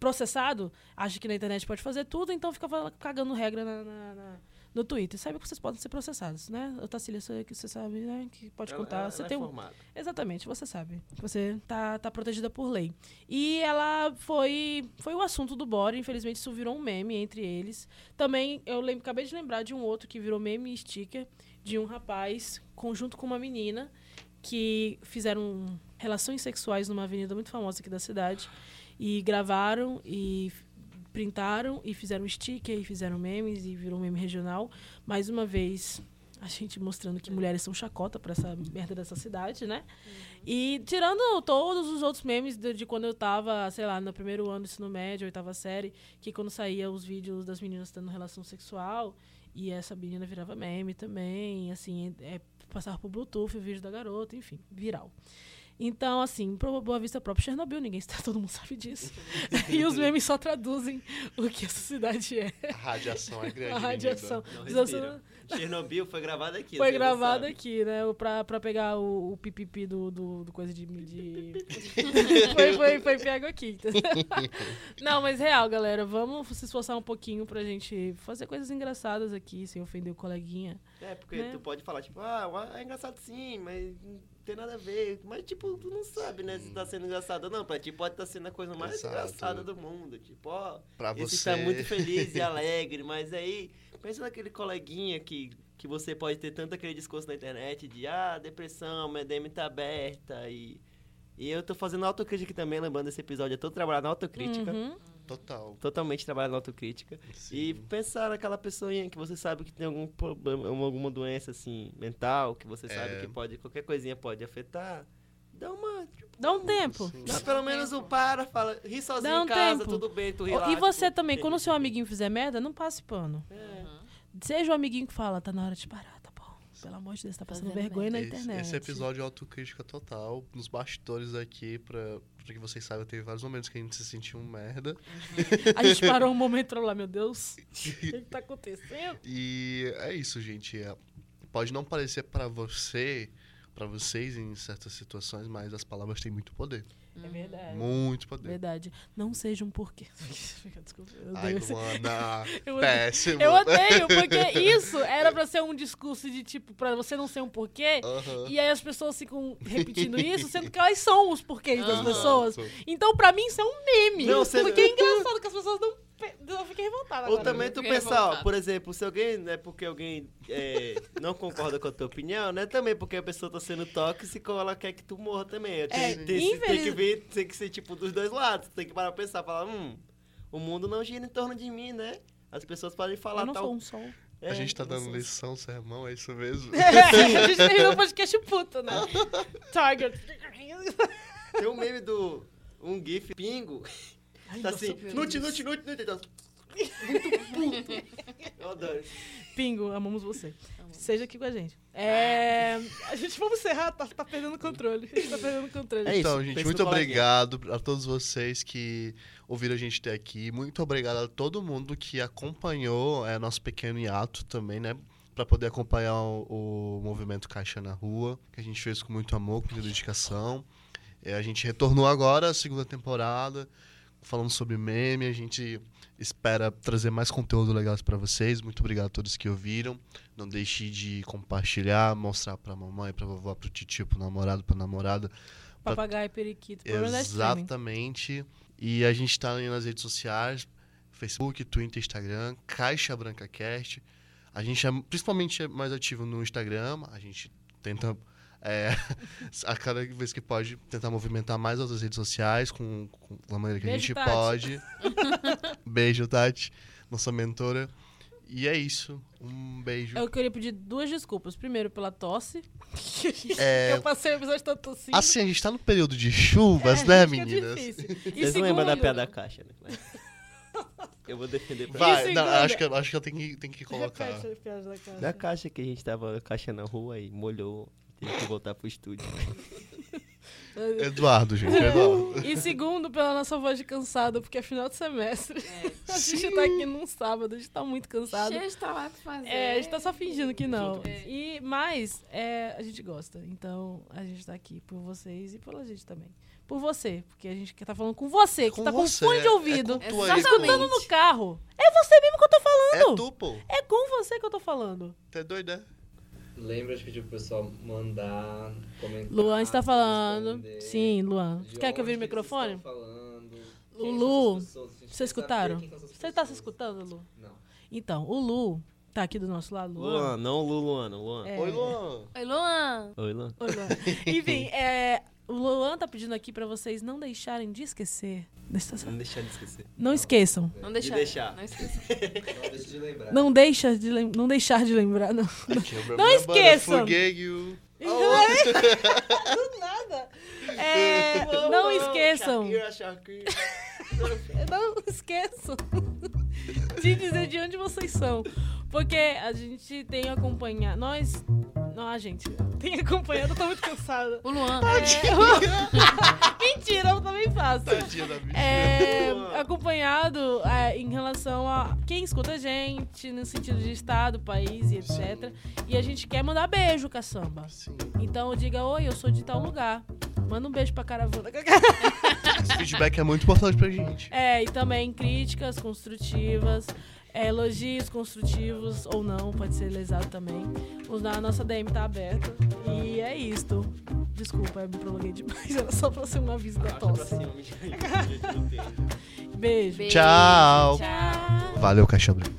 processado, acha que na internet pode fazer tudo, então fica cagando regra na- na- na- no Twitter. Sabe que vocês podem ser processados, né? Otacília, você que você sabe, né? Que pode Ela- contar. ela- você ela é tem um, formada. Exatamente, você sabe. Você tá, tá protegida por lei. E ela foi foi o assunto do Bora, infelizmente isso virou um meme entre eles. Também eu lembro, acabei de lembrar de um outro que virou meme e sticker de um rapaz conjunto com uma menina que fizeram relações sexuais numa avenida muito famosa aqui da cidade e gravaram e printaram e fizeram sticker e fizeram memes e virou um meme regional. Mais uma vez, a gente mostrando que mulheres são chacota pra essa merda dessa cidade, né? E tirando todos os outros memes de, de quando eu tava, sei lá, no primeiro ano do ensino médio, oitava série, que quando saía os vídeos das meninas tendo relação sexual, e essa menina virava meme também, assim, é, passava por Bluetooth o vídeo da garota, enfim, viral. Então, assim, pro Boa Vista próprio Chernobyl, ninguém está, todo mundo sabe disso. e os memes só traduzem o que essa cidade é. A radiação é grande. A radiação. Chernobyl foi gravado aqui. Foi gravado sabe. aqui, né? Pra, pra pegar o, o pipipi do, do, do coisa de. de... foi, foi, foi pego aqui. Não, mas real, galera. Vamos se esforçar um pouquinho pra gente fazer coisas engraçadas aqui, sem ofender o coleguinha. É, porque Né? tu pode falar, tipo, ah, é engraçado sim, mas não tem nada a ver. Mas, tipo, tu não sabe, né, se tá sendo engraçado ou não. Pra ti pode estar sendo a coisa mais Exato. engraçada do mundo. Tipo, ó, Pra esse você. tá muito feliz e alegre, mas aí, pensa naquele coleguinha que, que você pode ter tanto aquele discurso na internet de, ah, depressão, minha DM tá aberta e... E eu tô fazendo autocrítica também, lembrando desse episódio, eu tô trabalhando na autocrítica. Uhum. Total. Totalmente trabalhando na autocrítica. E Sim. pensar naquela pessoinha que você sabe que tem algum problema, alguma doença assim, mental, que você sabe É. que pode, qualquer coisinha pode afetar. Dá uma. Tipo, Dá um tempo. Sim. dá pelo menos um para, fala, ri sozinho Dá um em casa, tempo. tudo bem, tu relaxa. e você tu- também, quando o seu amiguinho fizer merda, não passe pano. É. Seja o amiguinho que fala, tá na hora de parar, tá bom. Pelo amor de Deus, tá passando Fazendo vergonha na Esse, internet. esse episódio é autocrítica total. Nos bastidores aqui, pra, pra que vocês saibam, teve vários momentos que a gente se sentiu um merda. A gente parou um momento pra lá, meu Deus. O que, tá acontecendo? E é isso, gente. É, pode não parecer pra você, pra vocês em certas situações, mas as palavras têm muito poder. É verdade. Muito poder. Verdade. Não seja um porquê. Desculpa. Eu, Ai, Luana, Eu odeio- péssimo. eu odeio, porque isso era pra ser um discurso de tipo, pra você não ser um porquê. Aham. E aí as pessoas ficam repetindo isso, sendo que elas são os porquês das Aham. pessoas. Então, pra mim, isso é um meme. Não, você- Porque é engraçado que as pessoas não. Eu fiquei revoltada Ou agora. também tu pensar, ó, revoltada. por exemplo, se alguém, né, porque alguém é, não concorda com a tua opinião, né, também porque a pessoa tá sendo tóxica ou ela quer que tu morra também. Tem, É, tem, tem infeliz- que ver, tem que ser tipo dos dois lados, tem que parar pra pensar, falar, hum, o mundo não gira em torno de mim, né? As pessoas podem falar Eu não tal... sou um sol. É, a gente tá dando lição, sermão, é isso mesmo? a gente terminou o podcast puto, né? Target. Tem um meme do... Um gif pingo, Ai, tá assim, nute, nute, nute, nute, tá muito puto. Eu adoro. Pingo, amamos você. Seja aqui com a gente. É. A gente vamos encerrar, tá, tá perdendo o controle. A gente tá perdendo o controle. É isso, Então, gente, pensa muito obrigado a todos vocês que ouviram a gente até aqui. Muito obrigado a todo mundo que acompanhou é, nosso pequeno hiato também, né? Pra poder acompanhar o, o movimento Caixa na Rua, que a gente fez com muito amor, com muita dedicação. É, a gente retornou agora, a segunda temporada, falando sobre meme. A gente espera trazer mais conteúdo legal pra vocês. Muito obrigado a todos que ouviram. Não deixe de compartilhar, mostrar pra mamãe, pra vovó, pro tio, pro namorado, pra namorada. Papagaio, periquito. Streaming. Exatamente. E a gente tá aí nas redes sociais, Facebook, Twitter, Instagram, Caixa Branca Cast. A gente é principalmente é mais ativo no Instagram, a gente tenta é, a cada vez que pode tentar movimentar mais outras redes sociais com, com a maneira que a Beijo, gente Tati. pode. Beijo, Tati, nossa mentora. E é isso. Um beijo. Eu queria pedir duas desculpas. Primeiro, pela tosse. É, Eu passei o episódio todo tossindo. assim, a gente tá no período de chuvas, É, né, meninas? difícil. E Vocês não lembram da segundo- piada da caixa, né? Eu vou defender pra Vai, não, acho que, acho que eu tenho que, tenho que colocar. Repete a piada da caixa. Da caixa que a gente tava a caixa na rua e molhou, teve que voltar pro estúdio. Eduardo, gente, Eduardo. E segundo, pela nossa voz de cansada, porque é final de semestre. A gente tá aqui num sábado, a gente tá muito cansado. Cheio de trabalho pra fazer. É, a gente tá só fingindo que não. É. E, mas é, a gente gosta. Então a gente tá aqui por vocês e pela gente também. Por você, porque a gente tá falando com você, que Com tá com você, fone de é- ouvido. é tu tá escutando no carro. É você mesmo que eu tô É falando. tu, pô. É com você que eu tô falando. Tá doido, né? Lembra de pedir pro pessoal mandar comentar. Luan está falando. responder. Sim, Luan. De Quer que eu vire o microfone? estão falando, O Lu, Vocês escutaram? Você tá se escutando, Lu? Não. Então, o Lu tá aqui do nosso lado, Luan. Luan, não o Lu, Luana, Luan. É. Oi, Luan. Oi, Luan. Oi, Luan. Oi, Luan. Enfim, é, o Luan tá pedindo aqui pra vocês não deixarem de esquecer. Não deixar de esquecer. Não esqueçam. Não deixar. deixar. Não esqueça. Não deixa de lembrar. Não deixa de lem- não deixar de lembrar, não. Não esqueçam. Forget you. Do nada. É, não esqueçam. Shakira, Shakira. Não esqueçam de dizer de onde vocês são. Porque a gente tem acompanhado. Nós, Não, gente, tem acompanhado, eu tô muito cansada. O Luan. É... Mentira, eu também faço. Tadinha da bicha. É, acompanhado é, em relação a quem escuta a gente, no sentido de estado, país e etc. E a gente quer mandar beijo, caçamba. Sim. Então diga, oi, eu sou de tal lugar. Manda um beijo pra caravana. Esse feedback é muito importante pra gente. É, e também críticas construtivas, é, elogios construtivos ou não, pode ser lesado também. A nossa DM tá aberta. E é isto. Desculpa, eu me prolonguei demais. Era só pra ser um aviso da tosse. Beijo. Beijo. Tchau. Tchau. Valeu, Caixandra.